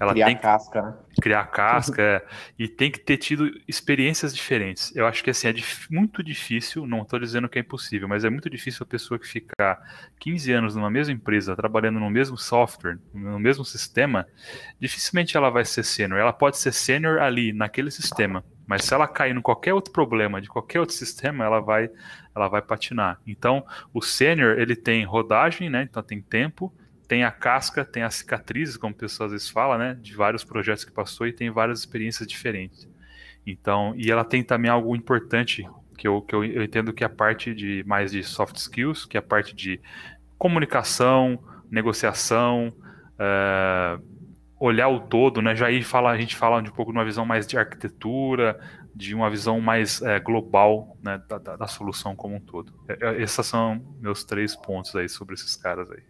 ela criar tem que casca, né? criar casca é, e tem que ter tido experiências diferentes. Eu acho que assim é dif muito difícil, não estou dizendo que é impossível, mas é muito difícil a pessoa que ficar 15 anos numa mesma empresa, trabalhando no mesmo software, no mesmo sistema, dificilmente ela vai ser sênior. Ela pode ser sênior ali naquele sistema, mas se ela cair em qualquer outro problema de qualquer outro sistema, ela vai ela vai patinar. Então, o sênior ele tem rodagem, né? Então tem tempo tem a casca, tem as cicatrizes, como o pessoal às vezes fala, né? De vários projetos que passou e tem várias experiências diferentes. Então, e ela tem também algo importante que eu, que eu, eu entendo que é a parte de mais de soft skills, que é a parte de comunicação, negociação, uh, olhar o todo, né? Já aí fala, a gente fala de um pouco de uma visão mais de arquitetura, de uma visão mais é, global né, da, da, da, solução como um todo. É, esses são meus três pontos aí sobre esses caras aí.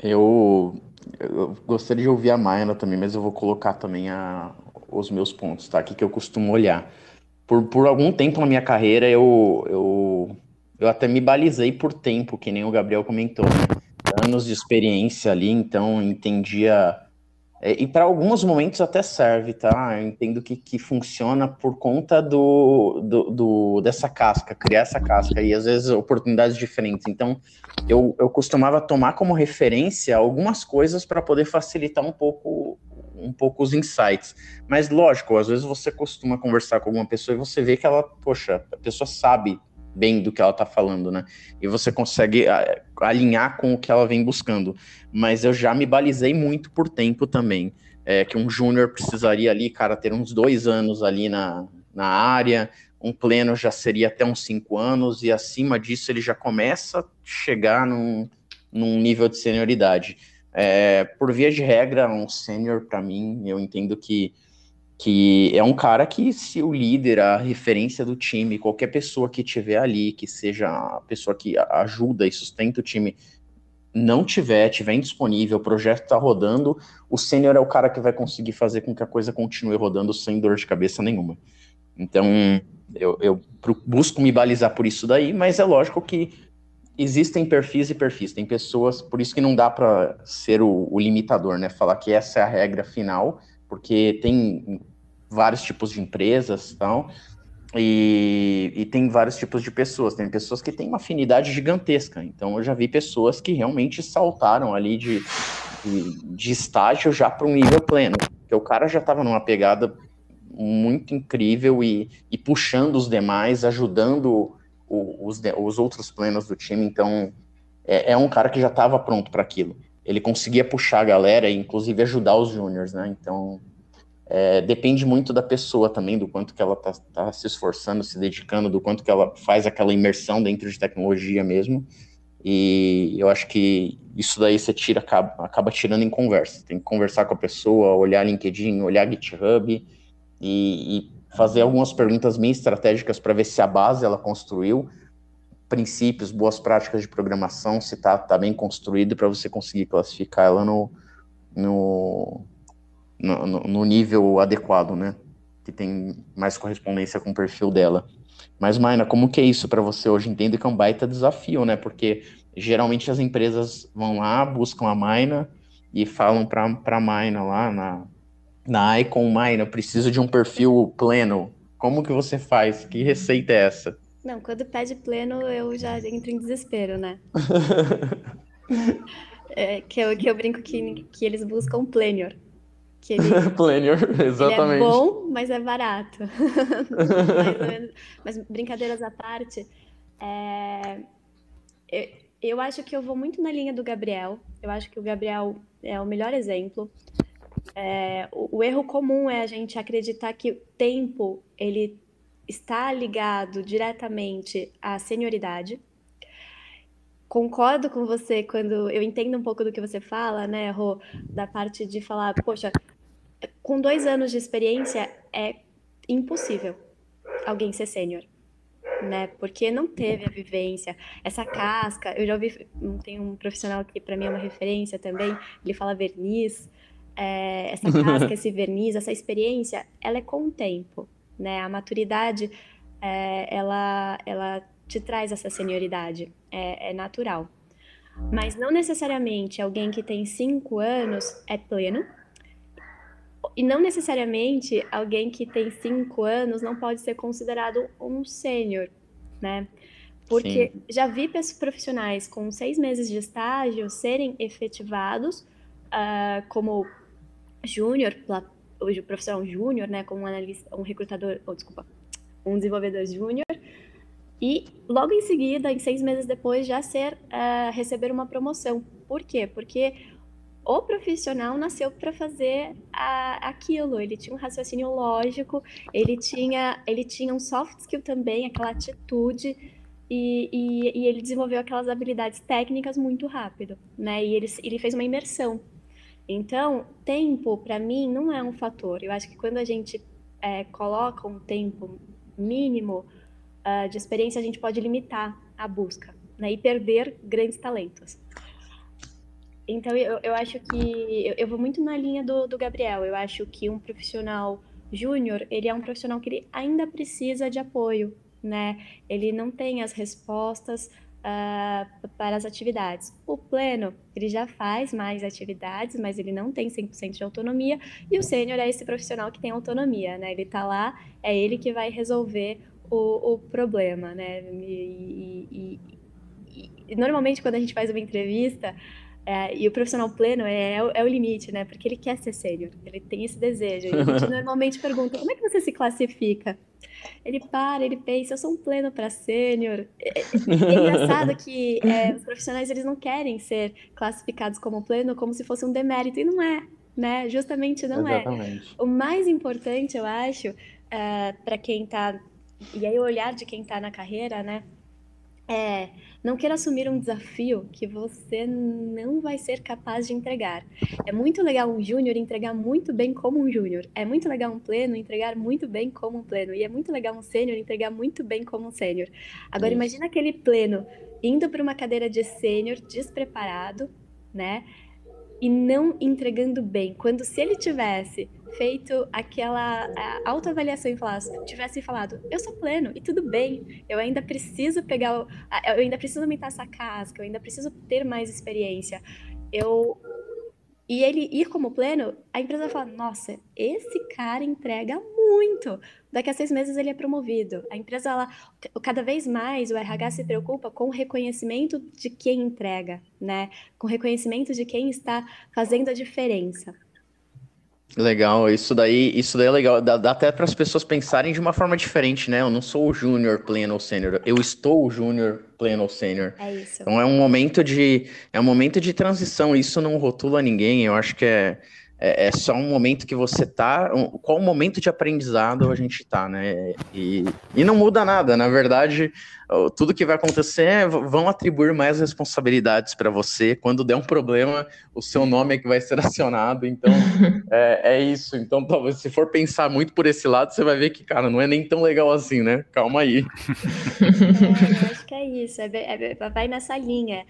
Eu, eu gostaria de ouvir a Mayana também, mas eu vou colocar também a, os meus pontos, tá? Aqui que eu costumo olhar. Por, por algum tempo na minha carreira, eu, eu, eu até me balizei por tempo, que nem o Gabriel comentou? Anos de experiência ali, então entendia e para alguns momentos até serve, tá? Eu entendo que, que funciona por conta do, do, do, dessa casca, criar essa casca, e às vezes oportunidades diferentes. Então, eu, eu costumava tomar como referência algumas coisas para poder facilitar um pouco, um pouco os insights. Mas, lógico, às vezes você costuma conversar com alguma pessoa e você vê que ela, poxa, a pessoa sabe bem do que ela está falando, né? E você consegue ah, alinhar com o que ela vem buscando. Mas eu já me balizei muito por tempo também. É, que um júnior precisaria ali, cara, ter uns dois anos ali na, na área, um pleno já seria até uns cinco anos, e acima disso ele já começa a chegar num, num nível de senioridade. É, por via de regra, um sênior, para mim, eu entendo que que é um cara que, se o líder, a referência do time, qualquer pessoa que tiver ali, que seja a pessoa que ajuda e sustenta o time, não tiver, tiver indisponível, o projeto está rodando, o sênior é o cara que vai conseguir fazer com que a coisa continue rodando sem dor de cabeça nenhuma. Então, eu, eu busco me balizar por isso daí, mas é lógico que existem perfis e perfis, tem pessoas, por isso que não dá para ser o, o limitador, né? Falar que essa é a regra final, porque tem vários tipos de empresas tal, e, e tem vários tipos de pessoas. Tem pessoas que têm uma afinidade gigantesca. Então, eu já vi pessoas que realmente saltaram ali de, de, de estágio já para um nível pleno. Porque o cara já estava numa pegada muito incrível e, e puxando os demais, ajudando o, os, os outros plenos do time. Então, é, é um cara que já estava pronto para aquilo. Ele conseguia puxar a galera e, inclusive, ajudar os júniores, né? Então, é, depende muito da pessoa também, do quanto que ela está tá se esforçando, se dedicando, do quanto que ela faz aquela imersão dentro de tecnologia mesmo. E eu acho que isso daí você tira, acaba, acaba tirando em conversa. Tem que conversar com a pessoa, olhar LinkedIn, olhar GitHub e, e fazer algumas perguntas meio estratégicas para ver se a base ela construiu, princípios, boas práticas de programação, se está tá bem construído para você conseguir classificar ela no, no, no, no, nível adequado, né? Que tem mais correspondência com o perfil dela. Mas, Maina, como que é isso para você hoje? Entendo que é um baita desafio, né? Porque geralmente as empresas vão lá, buscam a Maina e falam para a Maina lá na, na Icon, Maina, preciso de um perfil pleno. Como que você faz? Que receita é essa? Não, quando pede pleno, eu já entro em desespero, né? é, que, eu, que eu brinco que, que eles buscam plenior. Que ele, exatamente. Ele é bom, mas é barato. mas brincadeiras à parte, é... eu, eu acho que eu vou muito na linha do Gabriel. Eu acho que o Gabriel é o melhor exemplo. É, o, o, erro comum é a gente acreditar que o tempo ele está ligado diretamente à senioridade. Concordo com você quando eu entendo um pouco do que você fala, né, Rô, da parte de falar, poxa, com dois anos de experiência é impossível alguém ser sênior, né? Porque não teve a vivência, essa casca. Eu já ouvi, tem um profissional que para mim é uma referência também. Ele fala verniz. é, essa casca, esse verniz, essa experiência, ela é com o tempo, né? A maturidade, é, ela, ela te traz essa senioridade, é, é natural. Mas não necessariamente alguém que tem cinco anos é pleno, e não necessariamente alguém que tem cinco anos não pode ser considerado um sênior, né? Porque Sim. já vi profissionais com seis meses de estágio serem efetivados uh, como júnior, o profissional júnior, né? Como um analista, um recrutador, oh, desculpa, um desenvolvedor júnior, e logo em seguida, em seis meses depois, já ser uh, receber uma promoção. Por quê? Porque o profissional nasceu para fazer a, aquilo. Ele tinha um raciocínio lógico, ele tinha, ele tinha um soft skill também, aquela atitude, e, e, e ele desenvolveu aquelas habilidades técnicas muito rápido, né? E ele, ele fez uma imersão. Então, tempo, para mim, não é um fator. Eu acho que quando a gente é, coloca um tempo mínimo uh, de experiência, a gente pode limitar a busca né? e perder grandes talentos. Então, eu, eu acho que eu, eu vou muito na linha do, do Gabriel. Eu acho que um profissional júnior, ele é um profissional que ele ainda precisa de apoio, né? Ele não tem as respostas uh, para as atividades. O pleno, ele já faz mais atividades, mas ele não tem 100% de autonomia. E o sênior é esse profissional que tem autonomia, né? Ele está lá, é ele que vai resolver o, o problema, né? E, e, e, e normalmente, quando a gente faz uma entrevista, é, e o profissional pleno é, é, o, é, o limite, né? Porque ele quer ser sênior, ele tem esse desejo. E a gente normalmente pergunta: como é que você se classifica? Ele para, ele pensa: eu sou um pleno para sênior. É, é, é, engraçado que é, os profissionais eles não querem ser classificados como pleno como se fosse um demérito, e não é, né? Justamente não Exatamente. é. O mais importante, eu acho, é, para quem está. E aí, o olhar de quem está na carreira, né? É, não queira assumir um desafio que você não vai ser capaz de entregar. É muito legal um júnior entregar muito bem como um júnior. É muito legal um pleno entregar muito bem como um pleno. E é muito legal um sênior entregar muito bem como um sênior. Agora, Isso. imagina aquele pleno indo para uma cadeira de sênior despreparado, né? E não entregando bem. Quando se ele tivesse feito aquela autoavaliação e falasse, tivesse falado, eu sou pleno e tudo bem, eu ainda preciso pegar, eu ainda preciso aumentar essa casca, eu ainda preciso ter mais experiência. Eu e ele ir como pleno, a empresa vai falar: nossa, esse cara entrega muito. Daqui a seis meses ele é promovido. A empresa, ela, cada vez mais, o RH se preocupa com o reconhecimento de quem entrega, né? Com o reconhecimento de quem está fazendo a diferença. Legal, isso daí, isso daí é legal. Dá, dá até para as pessoas pensarem de uma forma diferente, né? Eu não sou o júnior pleno ou sênior, eu estou o júnior pleno ou sênior. É isso. Então é um momento de é um momento de transição. Isso não rotula ninguém. Eu acho que é é, é só um momento que você tá. Um, qual momento de aprendizado a gente tá, né? E, e não muda nada. Na verdade, tudo que vai acontecer é, vão atribuir mais responsabilidades para você. Quando der um problema, o seu nome é que vai ser acionado. Então, é, é, isso. Então, talvez se for pensar muito por esse lado, você vai ver que, cara, não é nem tão legal assim, né? Calma aí. É, eu acho que é isso. É, é vai nessa linha.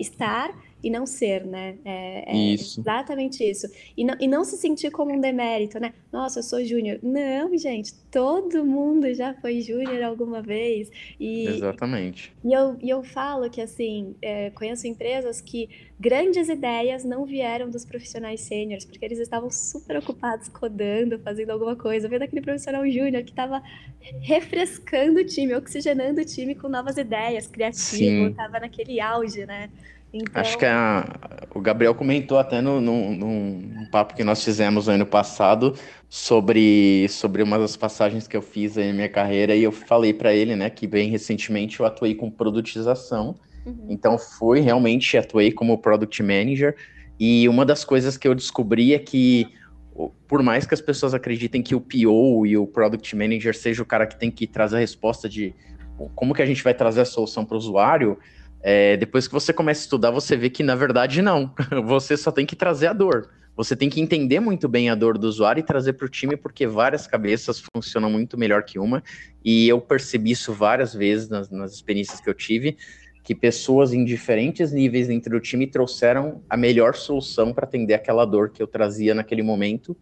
estar e não ser, né? É, é isso. exatamente isso. E não, e não se sentir como um demérito, né? Nossa, eu sou júnior. Não, gente, todo mundo já foi júnior alguma vez. E, exatamente. E eu, e eu falo que, assim, é, conheço empresas que grandes ideias não vieram dos profissionais sêniores, porque eles estavam super ocupados codando, fazendo alguma coisa. Vendo aquele profissional júnior que estava refrescando o time, oxigenando o time com novas ideias, criativo, estava naquele auge, né? Então... Acho que a, o Gabriel comentou até num papo que nós fizemos no ano passado sobre, sobre uma das passagens que eu fiz na minha carreira e eu falei para ele, né, que bem recentemente eu atuei com produtização, uhum. então fui realmente atuei como product manager e uma das coisas que eu descobri é que por mais que as pessoas acreditem que o PO e o product manager seja o cara que tem que trazer a resposta de como que a gente vai trazer a solução para o usuário, é, depois que você começa a estudar, você vê que na verdade não. Você só tem que trazer a dor. Você tem que entender muito bem a dor do usuário e trazer para o time, porque várias cabeças funcionam muito melhor que uma. E eu percebi isso várias vezes nas, nas experiências que eu tive, que pessoas em diferentes níveis dentro do time trouxeram a melhor solução para atender aquela dor que eu trazia naquele momento,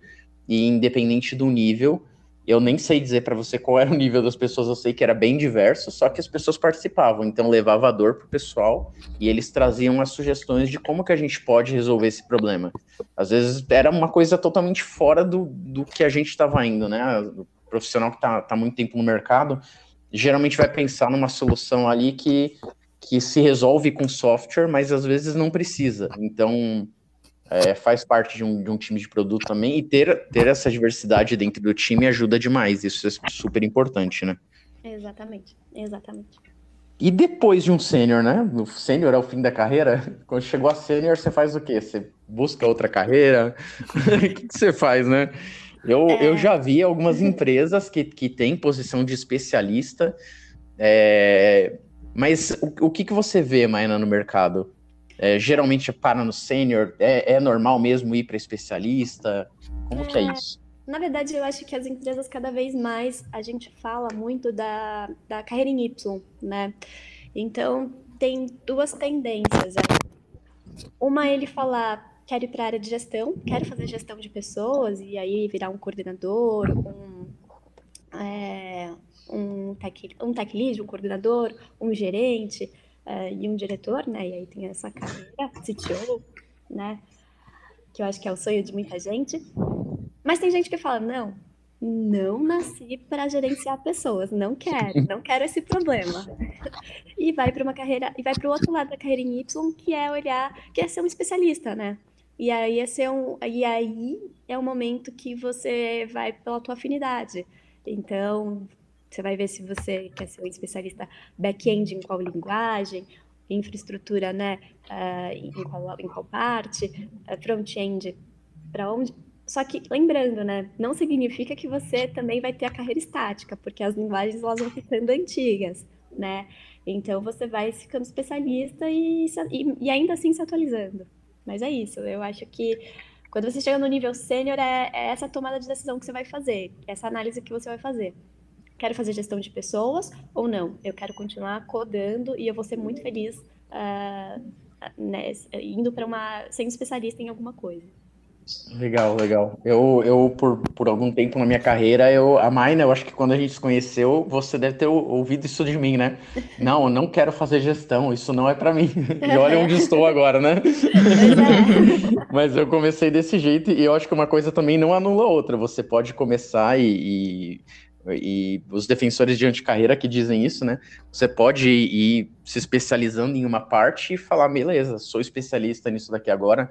e independente do nível, eu nem sei dizer para você qual era o nível das pessoas, eu sei que era bem diverso, só que as pessoas participavam, então levava a dor pro pessoal e eles traziam as sugestões de como que a gente pode resolver esse problema. Às vezes era uma coisa totalmente fora do, do que a gente estava indo, né? O profissional que está tá muito tempo no mercado geralmente vai pensar numa solução ali que, que se resolve com software, mas às vezes não precisa. Então, é, faz parte de um, de um, time de produto também, e ter, ter essa diversidade dentro do time ajuda demais, isso é super importante, né? Exatamente, exatamente. E depois de um sênior, né? O sênior é o fim da carreira. Quando chegou a sênior, você faz o quê? Você busca outra carreira? o que, que, você faz, né? Eu, é... eu já vi algumas empresas que, que têm posição de especialista, é... mas o, o que, que você vê, Maina, no mercado? É, geralmente para no sênior, é, é, normal mesmo ir para especialista? Como que é, é isso? Na verdade, eu acho que as empresas cada vez mais a gente fala muito da, da carreira em Y, né? Então tem duas tendências. Né? Uma é ele falar quero ir para a área de gestão, quero fazer gestão de pessoas e aí virar um coordenador, um, é, um, tech, um tech lead, um coordenador, um gerente uh, e um diretor, né? E aí tem essa carreira, CTO, né? Que eu acho que é o sonho de muita gente. Mas tem gente que fala, não, não nasci para gerenciar pessoas, não quero, não quero esse problema. e vai para uma carreira, e vai para o outro lado da carreira em Y, que é olhar, que é ser um especialista, né? E aí é ser um, e aí é o momento que você vai pela tua afinidade. Então, você vai ver se você quer ser um especialista back-end em qual linguagem, infraestrutura, né, uh, em, qual, em qual parte, uh, front-end para onde. Só que, lembrando, né, não significa que você também vai ter a carreira estática, porque as linguagens elas vão ficando antigas, né? Então, você vai ficando especialista e, e, e ainda assim se atualizando. Mas é isso, eu acho que quando você chega no nível sênior, é, é essa tomada de decisão que você vai fazer, essa análise que você vai fazer quero fazer gestão de pessoas ou não. Eu quero continuar codando e eu vou ser muito feliz uh, né, indo para uma sendo especialista em alguma coisa. Legal, legal. Eu, eu por, por algum tempo na minha carreira, eu, a Maina, eu acho que quando a gente se conheceu, você deve ter ouvido isso de mim, né? Não, eu não quero fazer gestão, isso não é para mim. E olha onde estou agora, né? É. Mas eu comecei desse jeito e eu acho que uma coisa também não anula a outra. Você pode começar e, e e os defensores de anticarreira que dizem isso, né? Você pode ir se especializando em uma parte e falar, beleza, sou especialista nisso daqui agora,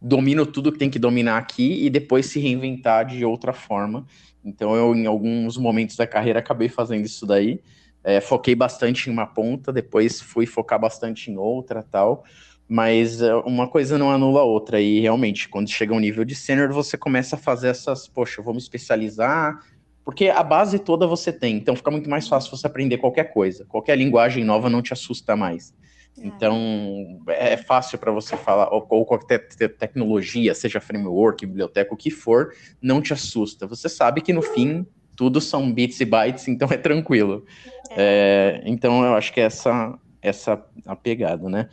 domino tudo que tem que dominar aqui e depois se reinventar de outra forma. Então eu, em alguns momentos da carreira, acabei fazendo isso daí. É, foquei bastante em uma ponta, depois fui focar bastante em outra tal. Mas é, uma coisa não anula a outra. E realmente, quando chega um nível de sênior, você começa a fazer essas, poxa, eu vou me especializar, porque a base toda você tem, então fica muito mais fácil você aprender qualquer coisa. Qualquer linguagem nova não te assusta mais. É. Então, é fácil para você falar, ou, ou qualquer te tecnologia, seja framework, biblioteca, o que for, não te assusta. Você sabe que no fim, tudo são bits e bytes, então é tranquilo. É. É, então, eu acho que é essa, essa a pegada, né?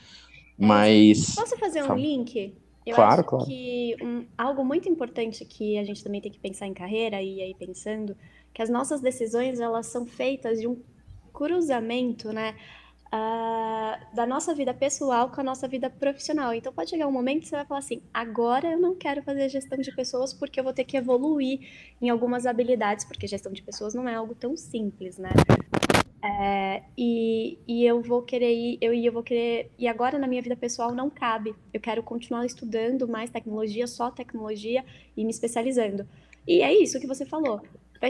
Mas. Posso fazer um link? Eu claro, acho claro. que um, algo muito importante que a gente também tem que pensar em carreira e aí pensando que as nossas decisões elas são feitas de um cruzamento, né, uh, da nossa vida pessoal com a nossa vida profissional. Então pode chegar um momento que você vai falar assim: agora eu não quero fazer gestão de pessoas porque eu vou ter que evoluir em algumas habilidades, porque gestão de pessoas não é algo tão simples, né? É, e, e eu vou querer ir, eu, eu vou querer, e agora na minha vida pessoal não cabe. Eu quero continuar estudando mais tecnologia, só tecnologia e me especializando. E é isso que você falou.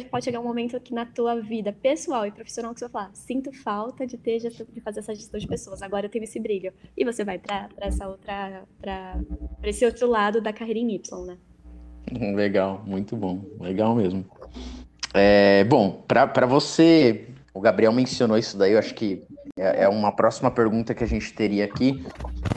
Pode chegar um momento que na tua vida pessoal e profissional que você vai falar, sinto falta de ter de fazer essa gestão de pessoas. Agora eu tenho esse brilho. E você vai para essa outra, para esse outro lado da carreira em Y, né? Legal, muito bom, legal mesmo. É, bom, para você o Gabriel mencionou isso daí, eu acho que é, é uma próxima pergunta que a gente teria aqui.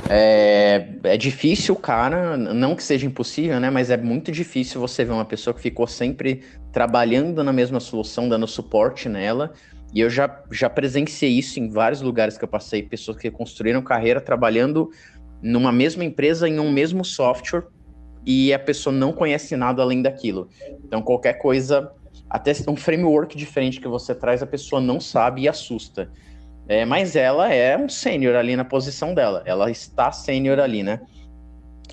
É, é difícil, cara, não que seja impossível, né? Mas é muito difícil você ver uma pessoa que ficou sempre trabalhando na mesma solução, dando suporte nela, E eu já, já presenciei isso em vários lugares que eu passei, pessoas que construíram carreira trabalhando numa mesma empresa, em um mesmo software, e a pessoa não conhece nada além daquilo. Então, qualquer coisa, até um framework diferente que você traz, a pessoa não sabe e assusta. É, mas ela é um sênior ali na posição dela. Ela está sênior ali, né?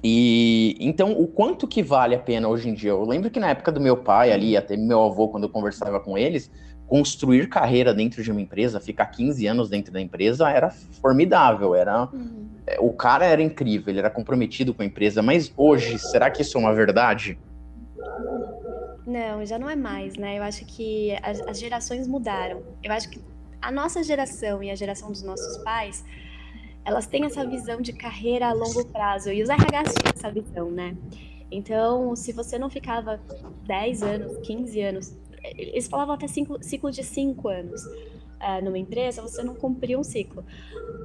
E então, o quanto que vale a pena hoje em dia? Eu lembro que na época do meu pai ali, até meu avô, quando eu conversava com eles, construir carreira dentro de uma empresa, ficar 15 anos dentro da empresa era formidável, era uhum. É, o cara era incrível, ele era comprometido com a empresa, mas hoje, será que isso é uma verdade? Não, já não é mais, né? Eu acho que as, as gerações mudaram. Eu acho que a nossa geração e a geração dos nossos pais, elas têm essa visão de carreira a longo prazo. E os RHs tinham essa visão, né? Então, se você não ficava 10 anos, 15 anos, eles falavam até cinco, ciclo de 5 anos uh, numa empresa, você não cumpriu um ciclo.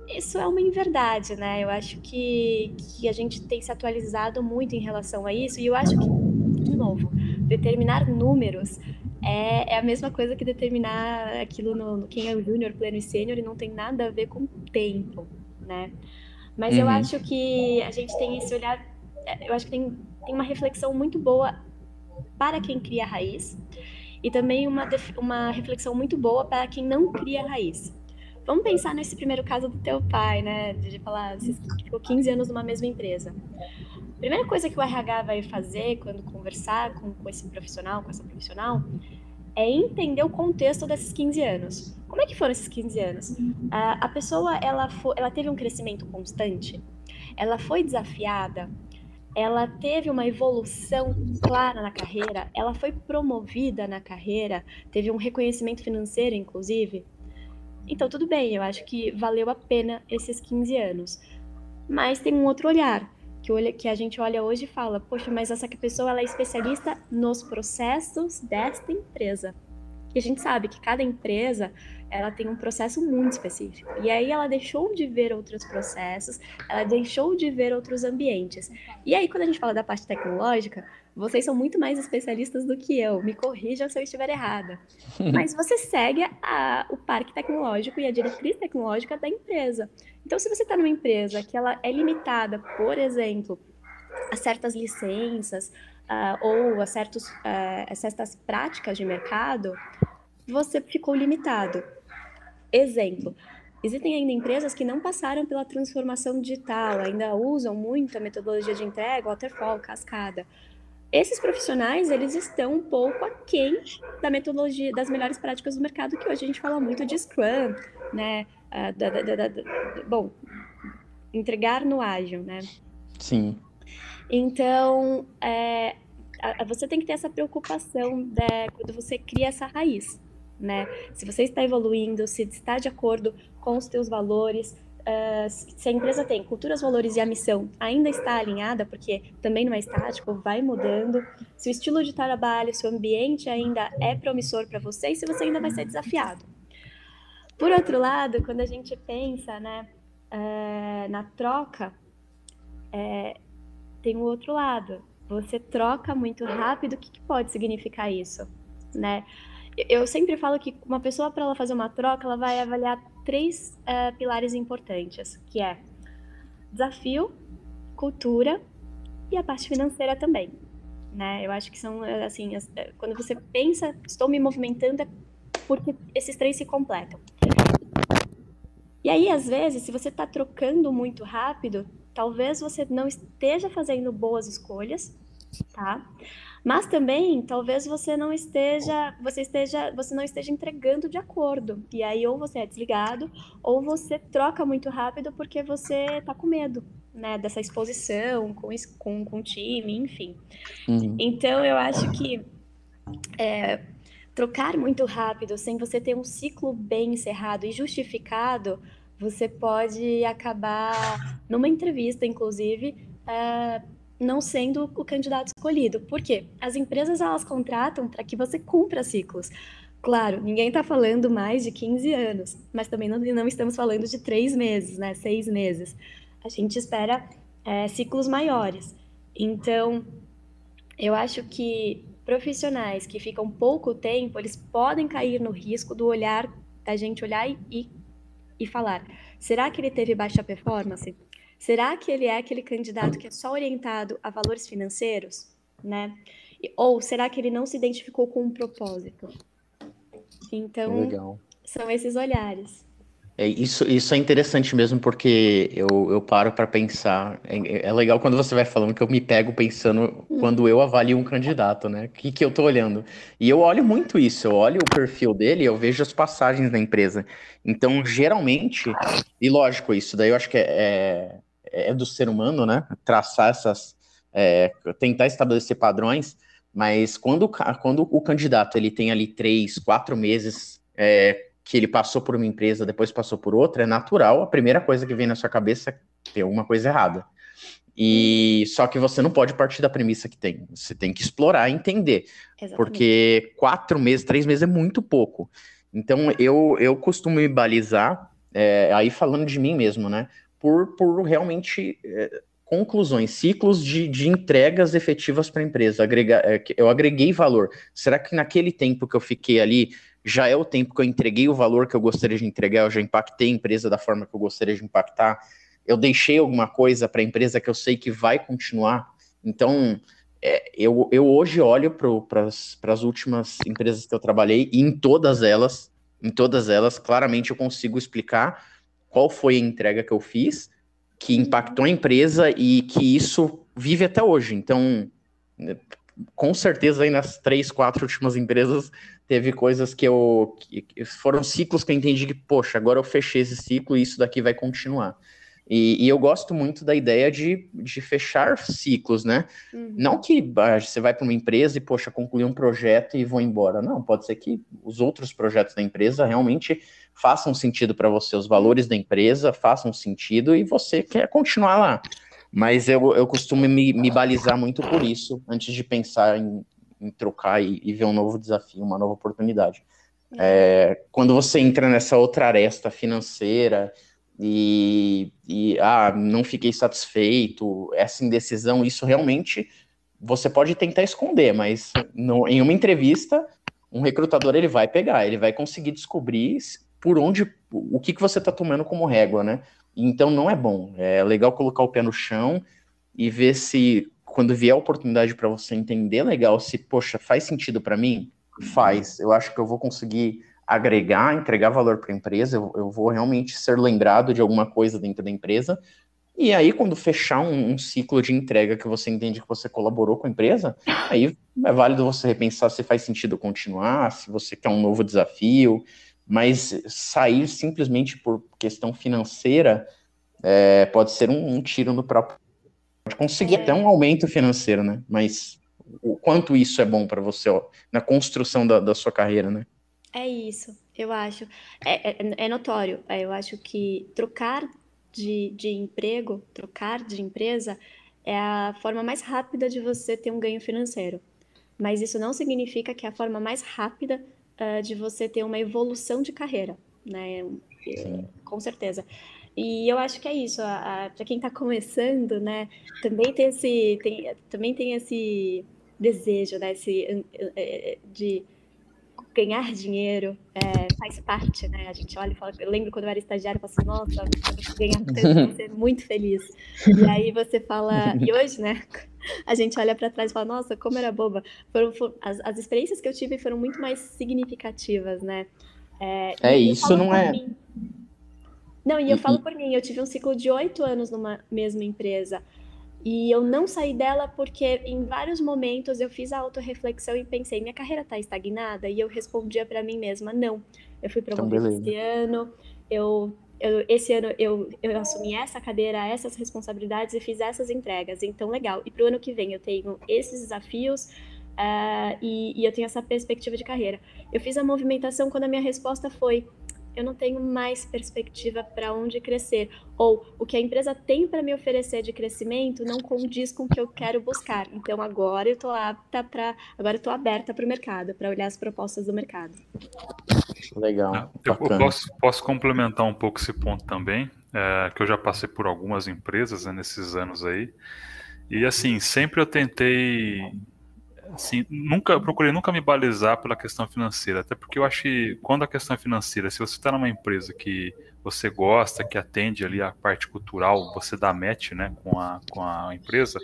Isso é uma inverdade, né? Eu acho que, que a gente tem se atualizado muito em relação a isso, e eu acho que, de novo, determinar números é, é a mesma coisa que determinar aquilo no, no quem é o júnior, pleno e sênior e não tem nada a ver com tempo, né? Mas uhum. eu acho que a gente tem esse olhar, é, eu acho que tem, tem uma reflexão muito boa para quem cria a raiz e também uma, uma reflexão muito boa para quem não cria raiz. Vamos pensar nesse primeiro caso do teu pai, né? De falar, você ficou 15 anos numa mesma empresa. Primeira coisa que o RH vai fazer quando conversar com, com esse profissional, com essa profissional, é entender o contexto desses 15 anos. Como é que foram esses 15 anos? A, a pessoa, ela, foi, ela teve um crescimento constante? Ela foi desafiada? Ela teve uma evolução clara na carreira? Ela foi promovida na carreira? Teve um reconhecimento financeiro, inclusive? Então, tudo bem, eu acho que valeu a pena esses 15 anos. Mas tem um outro olhar que, olha, que a gente olha hoje e fala, poxa, mas essa pessoa ela é especialista nos processos desta empresa. E a gente sabe que cada empresa ela tem um processo muito específico. E aí ela deixou de ver outros processos, ela deixou de ver outros ambientes. E aí, quando a gente fala da parte tecnológica, vocês são muito mais especialistas do que eu. Me corrijam se eu estiver errada. Mas você segue a, o parque tecnológico e a diretriz tecnológica da empresa. Então, se você está numa empresa que ela é limitada, por exemplo, a certas licenças uh, ou a, certos, uh, a certas práticas de mercado, você ficou limitado. Exemplo, Existem ainda empresas que não passaram pela transformação digital, ainda usam muito a metodologia de entrega, waterfall, cascada. Esses profissionais, eles estão um pouco aquém da metodologia, das melhores práticas do mercado, que hoje a gente fala muito de Scrum, né? Uh, da, da, da, bom, entregar no ágil, né? Sim. Então, é, a, você tem que ter essa preocupação né, quando você cria essa raiz, né? Se você está evoluindo, se está de acordo com os teus valores, uh, se a empresa tem culturas, valores e a missão ainda está alinhada, porque também não é estático, vai mudando, se o estilo de trabalho, se o ambiente ainda é promissor para você e se você ainda vai ser desafiado. Por outro lado, quando a gente pensa né, uh, na troca, é, tem o outro lado. Você troca muito rápido, o que, que pode significar isso? Né? Eu sempre falo que uma pessoa, para ela fazer uma troca, ela vai avaliar três uh, pilares importantes, que é desafio, cultura e a parte financeira também. Né? Eu acho que são, assim, eh, quando você pensa, estou me movimentando, é porque esses três se completam. E aí, às vezes, se você está trocando muito rápido, talvez você não esteja fazendo boas escolhas, tá? Mas também, talvez você não esteja, você esteja, você não esteja entregando de acordo. E aí ou você é desligado, ou você troca muito rápido porque você tá com medo, né, dessa exposição com com, com o time, enfim. Uhum. Então eu acho que é, trocar muito rápido, sem você ter um ciclo bem encerrado e justificado, você pode acabar numa entrevista, inclusive, uh, não sendo o candidato escolhido. Por quê? As empresas elas contratam para que você cumpra ciclos. Claro, ninguém está falando mais de 15 anos, mas também não, não, estamos falando de três meses, né? Seis meses. A gente espera é, ciclos maiores. Então, eu acho que profissionais que ficam pouco tempo, eles podem cair no risco do olhar da gente olhar e, e falar: será que ele teve baixa performance? Será que ele é aquele candidato que é só orientado a valores financeiros, né? Ou será que ele não se identificou com um propósito? Então, Legal. são esses olhares. É, isso, isso é interessante mesmo, porque eu, eu paro para pensar. É, é, legal quando você vai falando que eu me pego pensando hum. quando eu avalio um candidato, né? O que, que eu tô olhando? E eu olho muito isso, eu olho o perfil dele eu vejo as passagens da empresa. Então, geralmente, e lógico, isso daí eu acho que é, é, é do ser humano, né? Traçar essas. É, tentar estabelecer padrões, mas quando, quando o candidato ele tem ali três, quatro meses é, que ele passou por uma empresa, depois passou por outra, é natural, a primeira coisa que vem na sua cabeça é ter alguma coisa errada. E só que você não pode partir da premissa que tem. Você tem que explorar e entender. Exatamente. Porque quatro meses, três meses é muito pouco. Então eu, eu costumo me balizar, é, aí falando de mim mesmo, né? Por, por realmente é, conclusões, ciclos de, de entregas efetivas para a empresa. Agrega, é, eu agreguei valor. Será que naquele tempo que eu fiquei ali já é o tempo que eu entreguei o valor que eu gostaria de entregar, eu já impactei a empresa da forma que eu gostaria de impactar, eu deixei alguma coisa para a empresa que eu sei que vai continuar. Então, é, eu, eu hoje olho para as últimas empresas que eu trabalhei e em todas elas, em todas elas, claramente eu consigo explicar qual foi a entrega que eu fiz, que impactou a empresa e que isso vive até hoje. Então, com certeza aí nas três, quatro últimas empresas teve coisas que eu que foram ciclos que eu entendi que poxa agora eu fechei esse ciclo e isso daqui vai continuar e, e eu gosto muito da ideia de, de fechar ciclos né uhum. não que ah, você vai para uma empresa e poxa concluir um projeto e vou embora não pode ser que os outros projetos da empresa realmente façam sentido para você os valores da empresa façam sentido e você quer continuar lá mas eu, eu costumo me, me balizar muito por isso, antes de pensar em, em trocar e, e, ver um novo desafio, uma nova oportunidade. É, quando você entra nessa outra aresta financeira e, e ah, não fiquei satisfeito, essa indecisão, isso realmente você pode tentar esconder, mas no, em uma entrevista, um recrutador ele vai pegar, ele vai conseguir descobrir por onde, o que, que você está tomando como régua, né? Então não é bom. É legal colocar o pé no chão e ver se quando vier a oportunidade para você entender legal se, poxa, faz sentido para mim? Faz. Eu acho que eu vou conseguir agregar, entregar valor para a empresa, eu, eu, vou realmente ser lembrado de alguma coisa dentro da empresa. E aí, quando fechar um, um, ciclo de entrega que você entende que você colaborou com a empresa, aí é válido você repensar se faz sentido continuar, se você quer um novo desafio, mas sair simplesmente por questão financeira é, pode ser um, um, tiro no próprio. Pode conseguir é. até um aumento financeiro, né? Mas o quanto isso é bom para você ó, na construção da, da, sua carreira, né? É isso, eu acho. É, é, é notório. É, eu acho que trocar de, de emprego, trocar de empresa, é a forma mais rápida de você ter um ganho financeiro. Mas isso não significa que é a forma mais rápida uh, de você ter uma evolução de carreira, né? Sim. Com certeza. E eu acho que é isso. Para quem está começando, né? Também tem esse, tem, também tem esse desejo, né? Esse, de ganhar dinheiro é, faz parte, né? A gente olha e fala, eu lembro quando eu era estagiária, eu falo assim, nossa, ganhar tanto, vou ser muito feliz. E aí você fala, e hoje, né? A gente olha para trás e fala, nossa, como era boba. Foram, foram as, as, experiências que eu tive foram muito mais significativas, né? É, é isso não é. Mim. Não, e eu falo por mim, eu tive um ciclo de oito anos numa mesma empresa. E eu não saí dela porque em vários momentos eu fiz a autorreflexão e pensei, minha carreira está estagnada? E eu respondia para mim mesma, não. Eu fui promovida então, esse ano, eu, eu, esse ano eu, eu assumi essa cadeira, essas responsabilidades e fiz essas entregas. Então, legal. E para o ano que vem eu tenho esses desafios uh, e, e eu tenho essa perspectiva de carreira. Eu fiz a movimentação quando a minha resposta foi, eu não tenho mais perspectiva para onde crescer. Ou o que a empresa tem para me oferecer de crescimento não condiz com o que eu quero buscar. Então agora eu estou apta para. Agora eu estou aberta para o mercado, para olhar as propostas do mercado. Legal. Ah, eu, eu posso, posso, complementar um pouco esse ponto também, é, que eu já passei por algumas empresas né, nesses anos aí. E assim, sempre eu tentei assim, nunca procurei nunca me balizar pela questão financeira, até porque eu acho que quando a questão é financeira, se você está numa empresa que você gosta, que atende ali a parte cultural, você dá match, né, com a, com a empresa,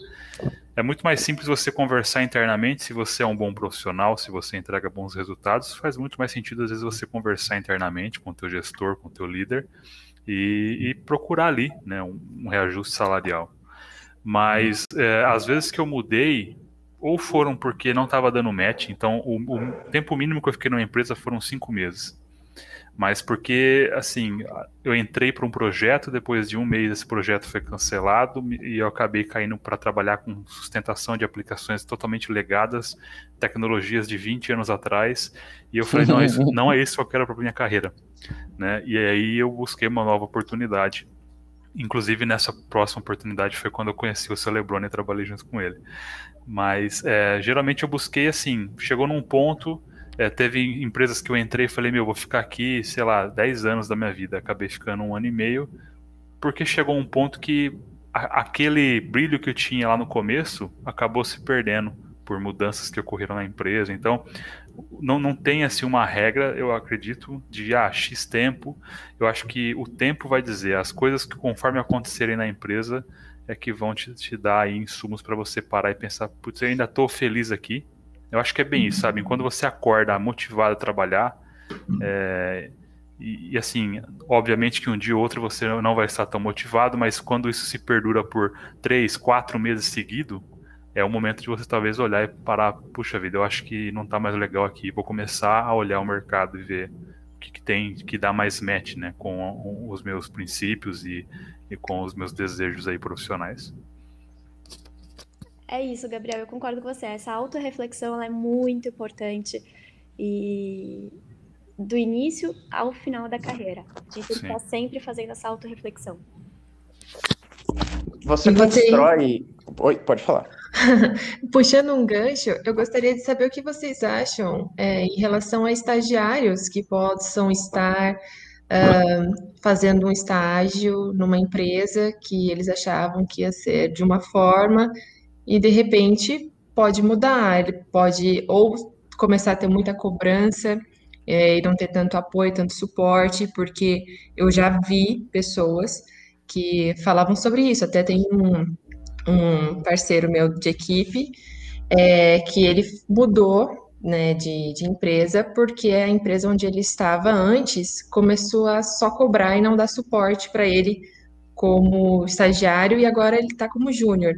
é muito mais simples você conversar internamente se você é um bom profissional, se você entrega bons resultados, faz muito mais sentido às vezes você conversar internamente com o teu gestor, com o teu líder e, e procurar ali, né, um, um reajuste salarial. Mas é, às vezes que eu mudei, ou foram porque não estava dando match, então o, o, tempo mínimo que eu fiquei numa empresa foram cinco meses. Mas porque, assim, eu entrei para um projeto, depois de um mês esse projeto foi cancelado e eu acabei caindo para trabalhar com sustentação de aplicações totalmente legadas, tecnologias de 20 anos atrás, e eu falei, não, isso, não é isso que eu quero para minha carreira. Né? E aí eu busquei uma nova oportunidade. Inclusive, nessa próxima oportunidade foi quando eu conheci o Celebrone e trabalhei junto com ele. Mas é, geralmente eu busquei assim, chegou num ponto, é, teve empresas que eu entrei e falei, meu, vou ficar aqui, sei lá, 10 anos da minha vida. Acabei ficando um ano e meio, porque chegou um ponto que a, aquele brilho que eu tinha lá no começo acabou se perdendo por mudanças que ocorreram na empresa. Então, não, não tem assim uma regra, eu acredito, de ah, X tempo. Eu acho que o tempo vai dizer, as coisas que conforme acontecerem na empresa é que vão te, te dar aí insumos para você parar e pensar, putz, eu ainda estou feliz aqui. Eu acho que é bem isso, sabe? Quando você acorda motivado a trabalhar, é, e, e, assim, obviamente que um dia ou outro você não vai estar tão motivado, mas quando isso se perdura por três, quatro meses seguidos, é o momento de você talvez olhar e parar, puxa vida, eu acho que não está mais legal aqui, vou começar a olhar o mercado e ver que, que tem que dá mais match, né, com os meus princípios e, e com os meus desejos aí profissionais. É isso, Gabriel, eu concordo com você. Essa autorreflexão é muito importante e do início ao final da carreira. A gente tem que estar sempre fazendo essa autorreflexão. Você, você constrói. Oi, pode falar. Puxando um gancho, eu gostaria de saber o que vocês acham é, em relação a estagiários que possam estar uh, fazendo um estágio numa empresa que eles achavam que ia ser de uma forma e de repente pode mudar, ele pode ou começar a ter muita cobrança é, e não ter tanto apoio, tanto suporte, porque eu já vi pessoas que falavam sobre isso. Até tem um, um parceiro meu de equipe é, que ele mudou né, de, de, empresa porque a empresa onde ele estava antes começou a só cobrar e não dar suporte para ele como estagiário e agora ele está como júnior.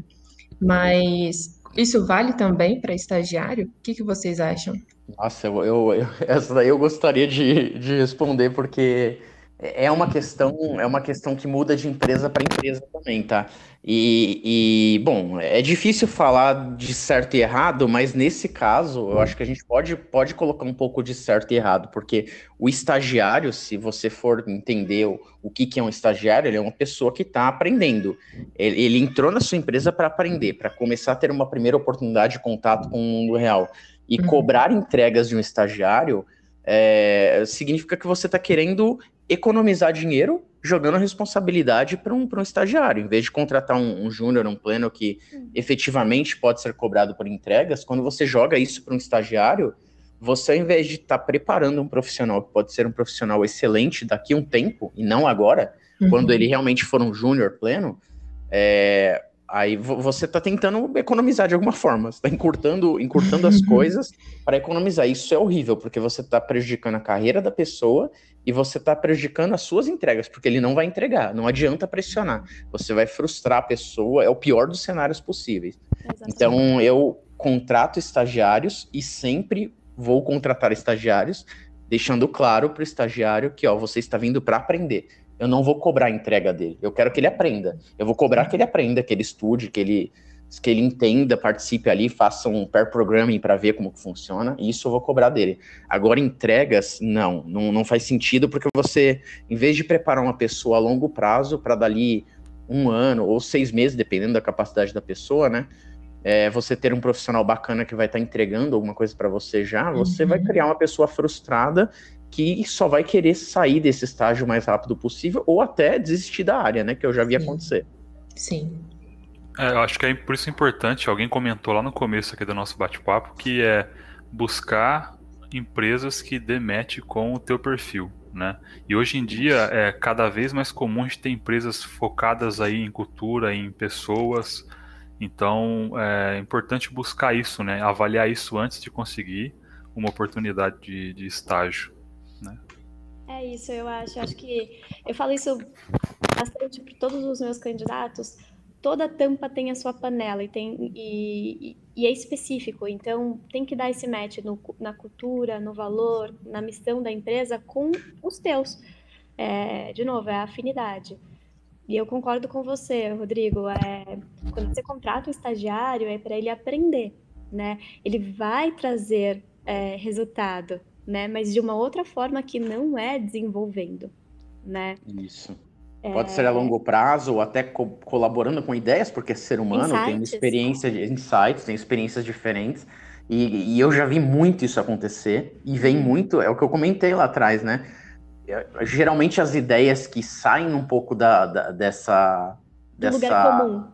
Mas isso vale também para estagiário? O que, que vocês acham? Nossa, eu, eu, eu, essa daí eu gostaria de, de responder porque é uma questão, é uma questão que muda de empresa para empresa também, tá? E, e, bom, é difícil falar de certo e errado, mas nesse caso, eu acho que a gente pode, pode colocar um pouco de certo e errado, porque o estagiário, se você for entender o, o que, que é um estagiário, ele é uma pessoa que está aprendendo. Ele, ele entrou na sua empresa para aprender, para começar a ter uma primeira oportunidade de contato com o mundo real. E uhum. cobrar entregas de um estagiário é, significa que você está querendo economizar dinheiro jogando a responsabilidade para um, um estagiário. Em vez de contratar um, um júnior, um pleno que hum. efetivamente pode ser cobrado por entregas, quando você joga isso para um estagiário, você, ao invés de estar tá preparando um profissional que pode ser um profissional excelente daqui a um tempo, e não agora, uhum. quando ele realmente for um júnior pleno, é, Aí você está tentando economizar de alguma forma, você está encurtando, encurtando as coisas para economizar. Isso é horrível, porque você está prejudicando a carreira da pessoa e você está prejudicando as suas entregas, porque ele não vai entregar. Não adianta pressionar. Você vai frustrar a pessoa, é o pior dos cenários possíveis. Exatamente. Então, eu contrato estagiários e sempre vou contratar estagiários, deixando claro para o estagiário que ó, você está vindo para aprender eu não vou cobrar a entrega dele. Eu quero que ele aprenda. Eu vou cobrar que ele aprenda, que ele estude, que ele, que ele entenda, participe ali, faça um pair programming para ver como que funciona. Isso eu vou cobrar dele. Agora, entregas, não, não, não faz sentido, porque você, em vez de preparar uma pessoa a longo prazo para dali um ano ou seis meses, dependendo da capacidade da pessoa, né? É, você ter um profissional bacana que vai estar tá entregando alguma coisa para você já, você uhum. vai criar uma pessoa frustrada que só vai querer sair desse estágio o mais rápido possível ou até desistir da área, né? Que eu já vi Sim. acontecer. Sim. É, eu acho que é por isso importante, alguém comentou lá no começo aqui do nosso bate-papo, que é buscar empresas que demete com o teu perfil, né? E hoje em dia é cada vez mais comum a gente ter empresas focadas aí em cultura, em pessoas. Então é importante buscar isso, né? Avaliar isso antes de conseguir uma oportunidade de, de estágio? É isso, eu acho. Acho que eu falo isso bastante para todos os meus candidatos. Toda tampa tem a sua panela e, tem, e, e é específico. Então, tem que dar esse match no, na cultura, no valor, na missão da empresa com os teus. É, de novo, é a afinidade. E eu concordo com você, Rodrigo. É, quando você contrata um estagiário, é para ele aprender, né? Ele vai trazer é, resultado, né? Mas de uma outra forma que não é desenvolvendo, né? Isso. Pode ser a longo prazo ou até co colaborando com ideias, porque é ser humano insights. tem experiência de insights, tem experiências diferentes. E, e, eu já vi muito isso acontecer. E vem uhum. muito, é o que eu comentei lá atrás, né? Geralmente as ideias que saem um pouco da, da dessa. Do dessa, lugar comum.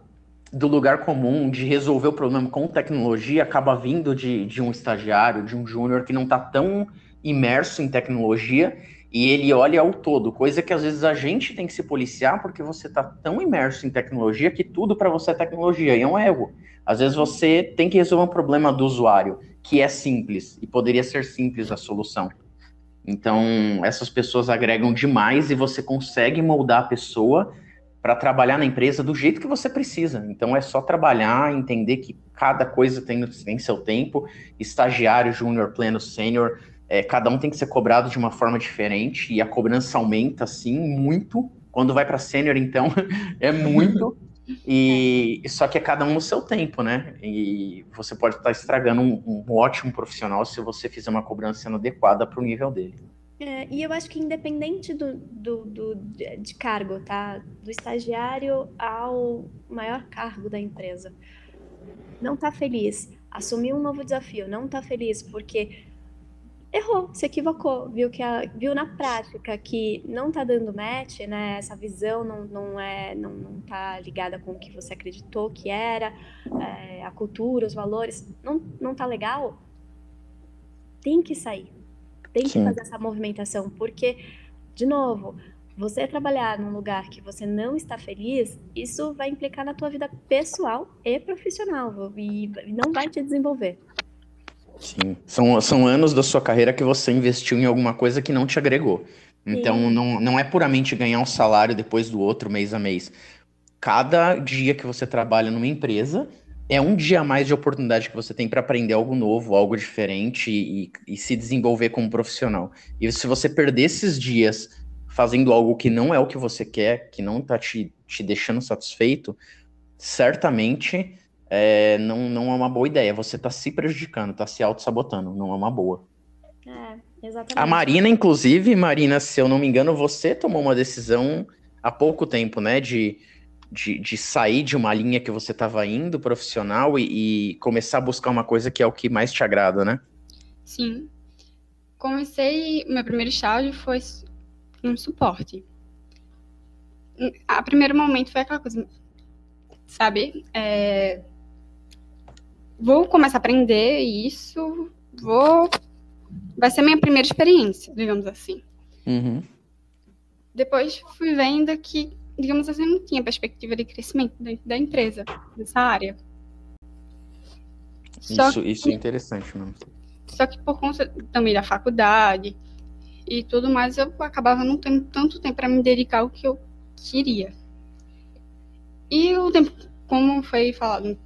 Do lugar comum, de resolver o problema com tecnologia, acaba vindo de, de um estagiário, de um júnior que não está tão imerso em tecnologia e ele olha ao todo, coisa que às vezes a gente tem que se policiar porque você está tão imerso em tecnologia que tudo para você é tecnologia, e é um ego. Às vezes você tem que resolver um problema do usuário, que é simples, e poderia ser simples a solução. Então, essas pessoas agregam demais e você consegue moldar a pessoa para trabalhar na empresa do jeito que você precisa. Então, é só trabalhar, entender que cada coisa tem, tem seu tempo, estagiário, júnior, pleno, sênior, é, cada um tem que ser cobrado de uma forma diferente e a cobrança aumenta, assim, muito. Quando vai para sênior, então, é muito. E só que é cada um no seu tempo, né? E você pode estar estragando um, um ótimo profissional se você fizer uma cobrança inadequada para o nível dele. É, e eu acho que independente do, do, do, de cargo, tá? Do estagiário ao maior cargo da empresa. Não tá feliz, assumir um novo desafio, não tá feliz porque errou, se equivocou, viu que a, viu na prática que não está dando match, né? Essa visão não, não é não, não tá ligada com o que você acreditou que era, é, a cultura, os valores, não não tá legal. Tem que sair, tem Sim. que fazer essa movimentação, porque de novo, você trabalhar num lugar que você não está feliz, isso vai implicar na tua vida pessoal e profissional e não vai te desenvolver. Sim. São, são anos da sua carreira que você investiu em alguma coisa que não te agregou. Então, não, não é puramente ganhar um salário depois do outro, mês a mês. Cada dia que você trabalha numa empresa é um dia a mais de oportunidade que você tem para aprender algo novo, algo diferente e, e, se desenvolver como profissional. E se você perder esses dias fazendo algo que não é o que você quer, que não está te, te deixando satisfeito, certamente é, não, não é uma boa ideia. Você está se prejudicando, está se auto-sabotando, não é uma boa. É, exatamente. A Marina, inclusive, Marina, se eu não me engano, você tomou uma decisão há pouco tempo, né? De, de, de sair de uma linha que você estava indo, profissional, e, e, começar a buscar uma coisa que é o que mais te agrada, né? Sim. Comecei, meu primeiro estágio foi no suporte. A primeiro momento foi aquela coisa, sabe? É, vou começar a aprender isso, vou. Vai ser minha primeira experiência, digamos assim. Uhum. Depois fui vendo que, digamos assim, não tinha perspectiva de crescimento dentro da empresa, nessa área. isso, que, isso é interessante mesmo. Só que por conta também da faculdade e tudo mais, eu acabava não tendo tanto tempo para me dedicar ao que eu queria. E o tempo, como foi falado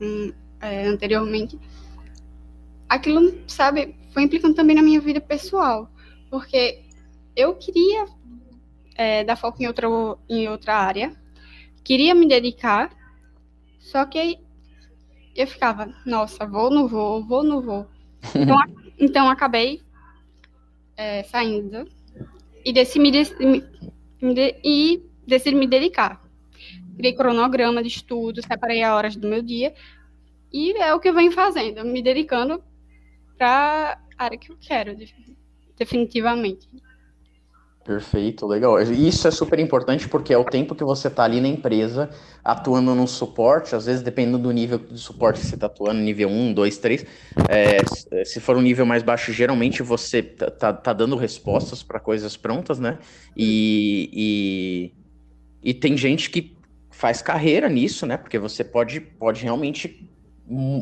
hum, é, anteriormente, aquilo, sabe, foi implicando também na minha vida pessoal, porque eu queria é, dar foco em outra, em outra área, queria me dedicar, só que eu ficava, nossa, vou, não vou, vou, não vou. Então, então acabei é, saindo e decidi me, me, me, e decidi me dedicar. Criei cronograma de estudo, separei as horas do meu dia e é o que eu venho fazendo, me dedicando para a área que eu quero, definitivamente. Perfeito, legal. Isso é super importante porque é o tempo que você está ali na empresa, atuando no suporte, às vezes dependendo do nível de suporte que você está atuando, nível 1, 2, 3, é, se for um nível mais baixo, geralmente você tá, tá, tá dando respostas para coisas prontas, né? E, e, e, tem gente que faz carreira nisso, né? Porque você pode, pode realmente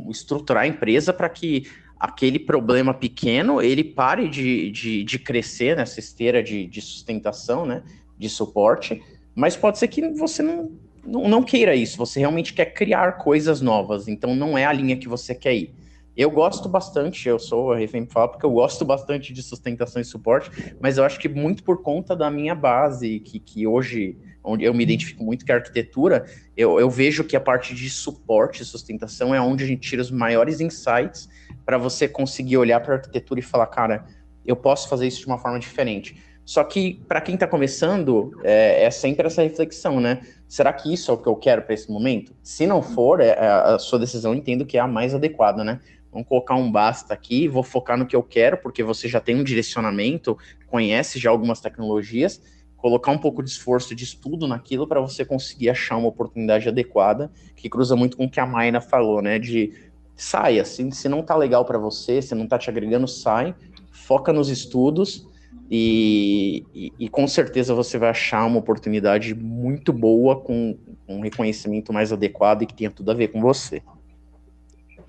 estruturar a empresa para que aquele problema pequeno ele pare de, de, de crescer nessa esteira de, de, sustentação, né, de suporte, mas pode ser que você não, não, não, queira isso, você realmente quer criar coisas novas, então não é a linha que você quer ir. Eu gosto bastante, eu sou a refém porque eu gosto bastante de sustentação e suporte, mas eu acho que muito por conta da minha base, que, que hoje, onde eu me identifico muito que é a arquitetura, eu, eu vejo que a parte de suporte e sustentação é onde a gente tira os maiores insights para você conseguir olhar para a arquitetura e falar, cara, eu posso fazer isso de uma forma diferente. Só que para quem está começando, é, é, sempre essa reflexão, né? Será que isso é o que eu quero para esse momento? Se não for, é, é, a sua decisão entendo que é a mais adequada, né? Vamos colocar um basta aqui, vou focar no que eu quero, porque você já tem um direcionamento, conhece já algumas tecnologias, colocar um pouco de esforço de estudo naquilo para você conseguir achar uma oportunidade adequada, que cruza muito com o que a Mayna falou, né? De saia. Se, se não tá legal para você, se não tá te agregando, sai. Foca nos estudos e, e, e, com certeza você vai achar uma oportunidade muito boa com um reconhecimento mais adequado e que tenha tudo a ver com você.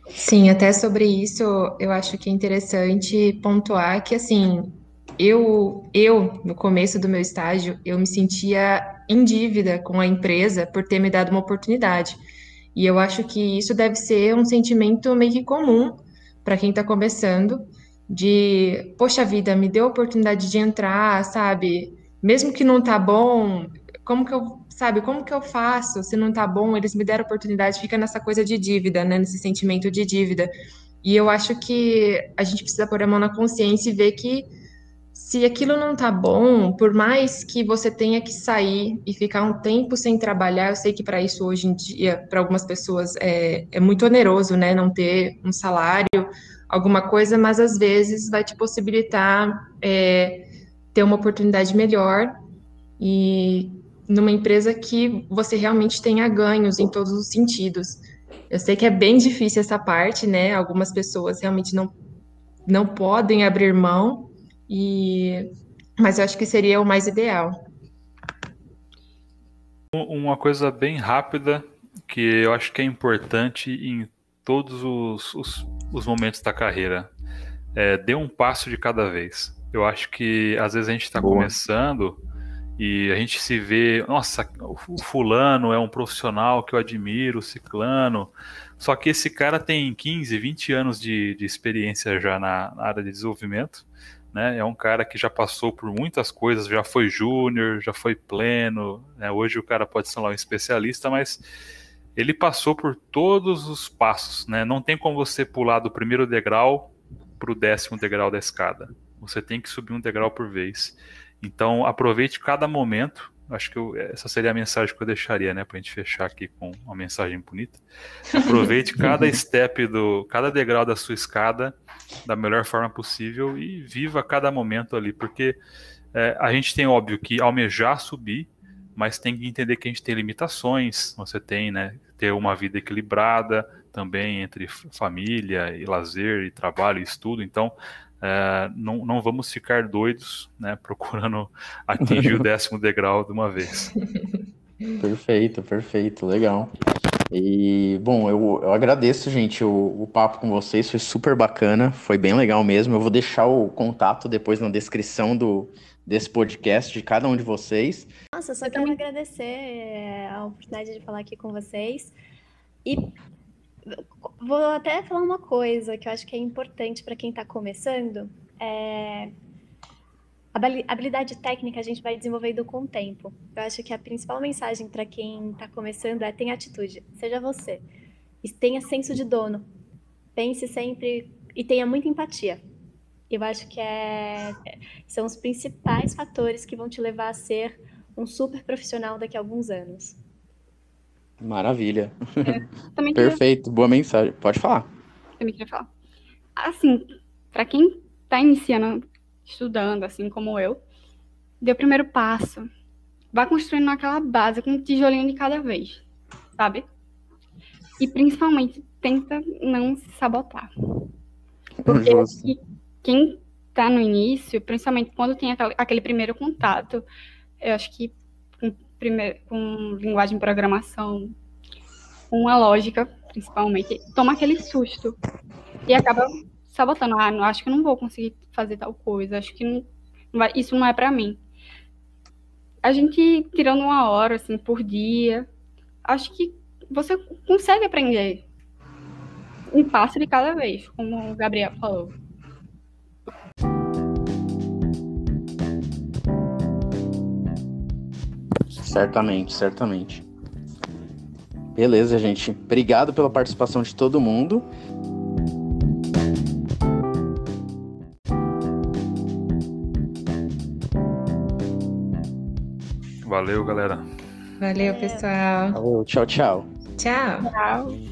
Sim, até sobre isso eu acho que é interessante pontuar que assim eu, eu no começo do meu estágio eu me sentia em dívida com a empresa por ter me dado uma oportunidade. E eu acho que isso deve ser um sentimento meio que comum para quem está começando, de, poxa vida, me deu a oportunidade de entrar, sabe? Mesmo que não tá bom, como que eu, sabe, como que eu faço? Se não tá bom, eles me deram a oportunidade, fica nessa coisa de dívida, né? Nesse sentimento de dívida. E eu acho que a gente precisa pôr a mão na consciência e ver que se aquilo não tá bom, por mais que você tenha que sair e ficar um tempo sem trabalhar, eu sei que para isso hoje em dia, para algumas pessoas é, é muito oneroso, né? Não ter um salário, alguma coisa, mas às vezes vai te possibilitar é, ter uma oportunidade melhor e numa empresa que você realmente tenha ganhos em todos os sentidos. Eu sei que é bem difícil essa parte, né? Algumas pessoas realmente não, não podem abrir mão, e mas eu acho que seria o mais ideal. Uma coisa bem rápida que eu acho que é importante em todos os, os, os momentos da carreira é dê um passo de cada vez. Eu acho que às vezes a gente está começando e a gente se vê, nossa, o fulano é um profissional que eu admiro, o ciclano. Só que esse cara tem 15, 20 anos de, de experiência já na, na área de desenvolvimento né? É um cara que já passou por muitas coisas, já foi júnior, já foi pleno, né? Hoje o cara pode ser lá um especialista, mas ele passou por todos os passos, né? Não tem como você pular do primeiro degrau para o décimo degrau da escada. Você tem que subir um degrau por vez. Então aproveite cada momento. Acho que eu, essa seria a mensagem que eu deixaria, né, para a gente fechar aqui com uma mensagem bonita. Aproveite cada step do, cada degrau da sua escada da melhor forma possível e viva cada momento ali, porque é, a gente tem, óbvio, que almejar subir, mas tem que entender que a gente tem limitações, você tem, né, ter uma vida equilibrada também entre família e lazer e trabalho e estudo, então é, não, não vamos ficar doidos, né, procurando atingir o décimo degrau de uma vez. Perfeito, perfeito, legal. E, bom, eu, eu agradeço, gente, o, o papo com vocês, foi super bacana, foi bem legal mesmo. Eu vou deixar o contato depois na descrição do, desse podcast de cada um de vocês. Nossa, só quero agradecer é, a oportunidade de falar aqui com vocês. E vou até falar uma coisa que eu acho que é importante para quem está começando. É, a habilidade técnica a gente vai desenvolvendo com o tempo. Eu acho que a principal mensagem para quem está começando é tenha atitude, seja você. E tenha senso de dono. Pense sempre e tenha muita empatia. Eu acho que é, são os principais fatores que vão te levar a ser um super profissional daqui a alguns anos. Maravilha. É, Perfeito, queria... boa mensagem. Pode falar. Também queria falar. Assim, para quem está iniciando estudando, assim como eu, dê o primeiro passo. Vá construindo aquela base com um tijolinho de cada vez, sabe? E principalmente, tenta não se sabotar. Porque Justo. quem tá no início, principalmente quando tem aquele, primeiro contato, eu acho que primeiro, com linguagem de programação, com a lógica, principalmente, toma aquele susto e acaba sabotando. Ah, não, acho que não vou conseguir fazer tal coisa, acho que não, não vai- isso não é para mim. A gente tirando uma hora assim por dia, acho que você consegue aprender um passo de cada vez, como o Gabriel falou. Certamente, certamente. Beleza, gente. Obrigado pela participação de todo mundo. Valeu, galera. Valeu, pessoal. Falou, Tchau, tchau. Tchau. Tchau.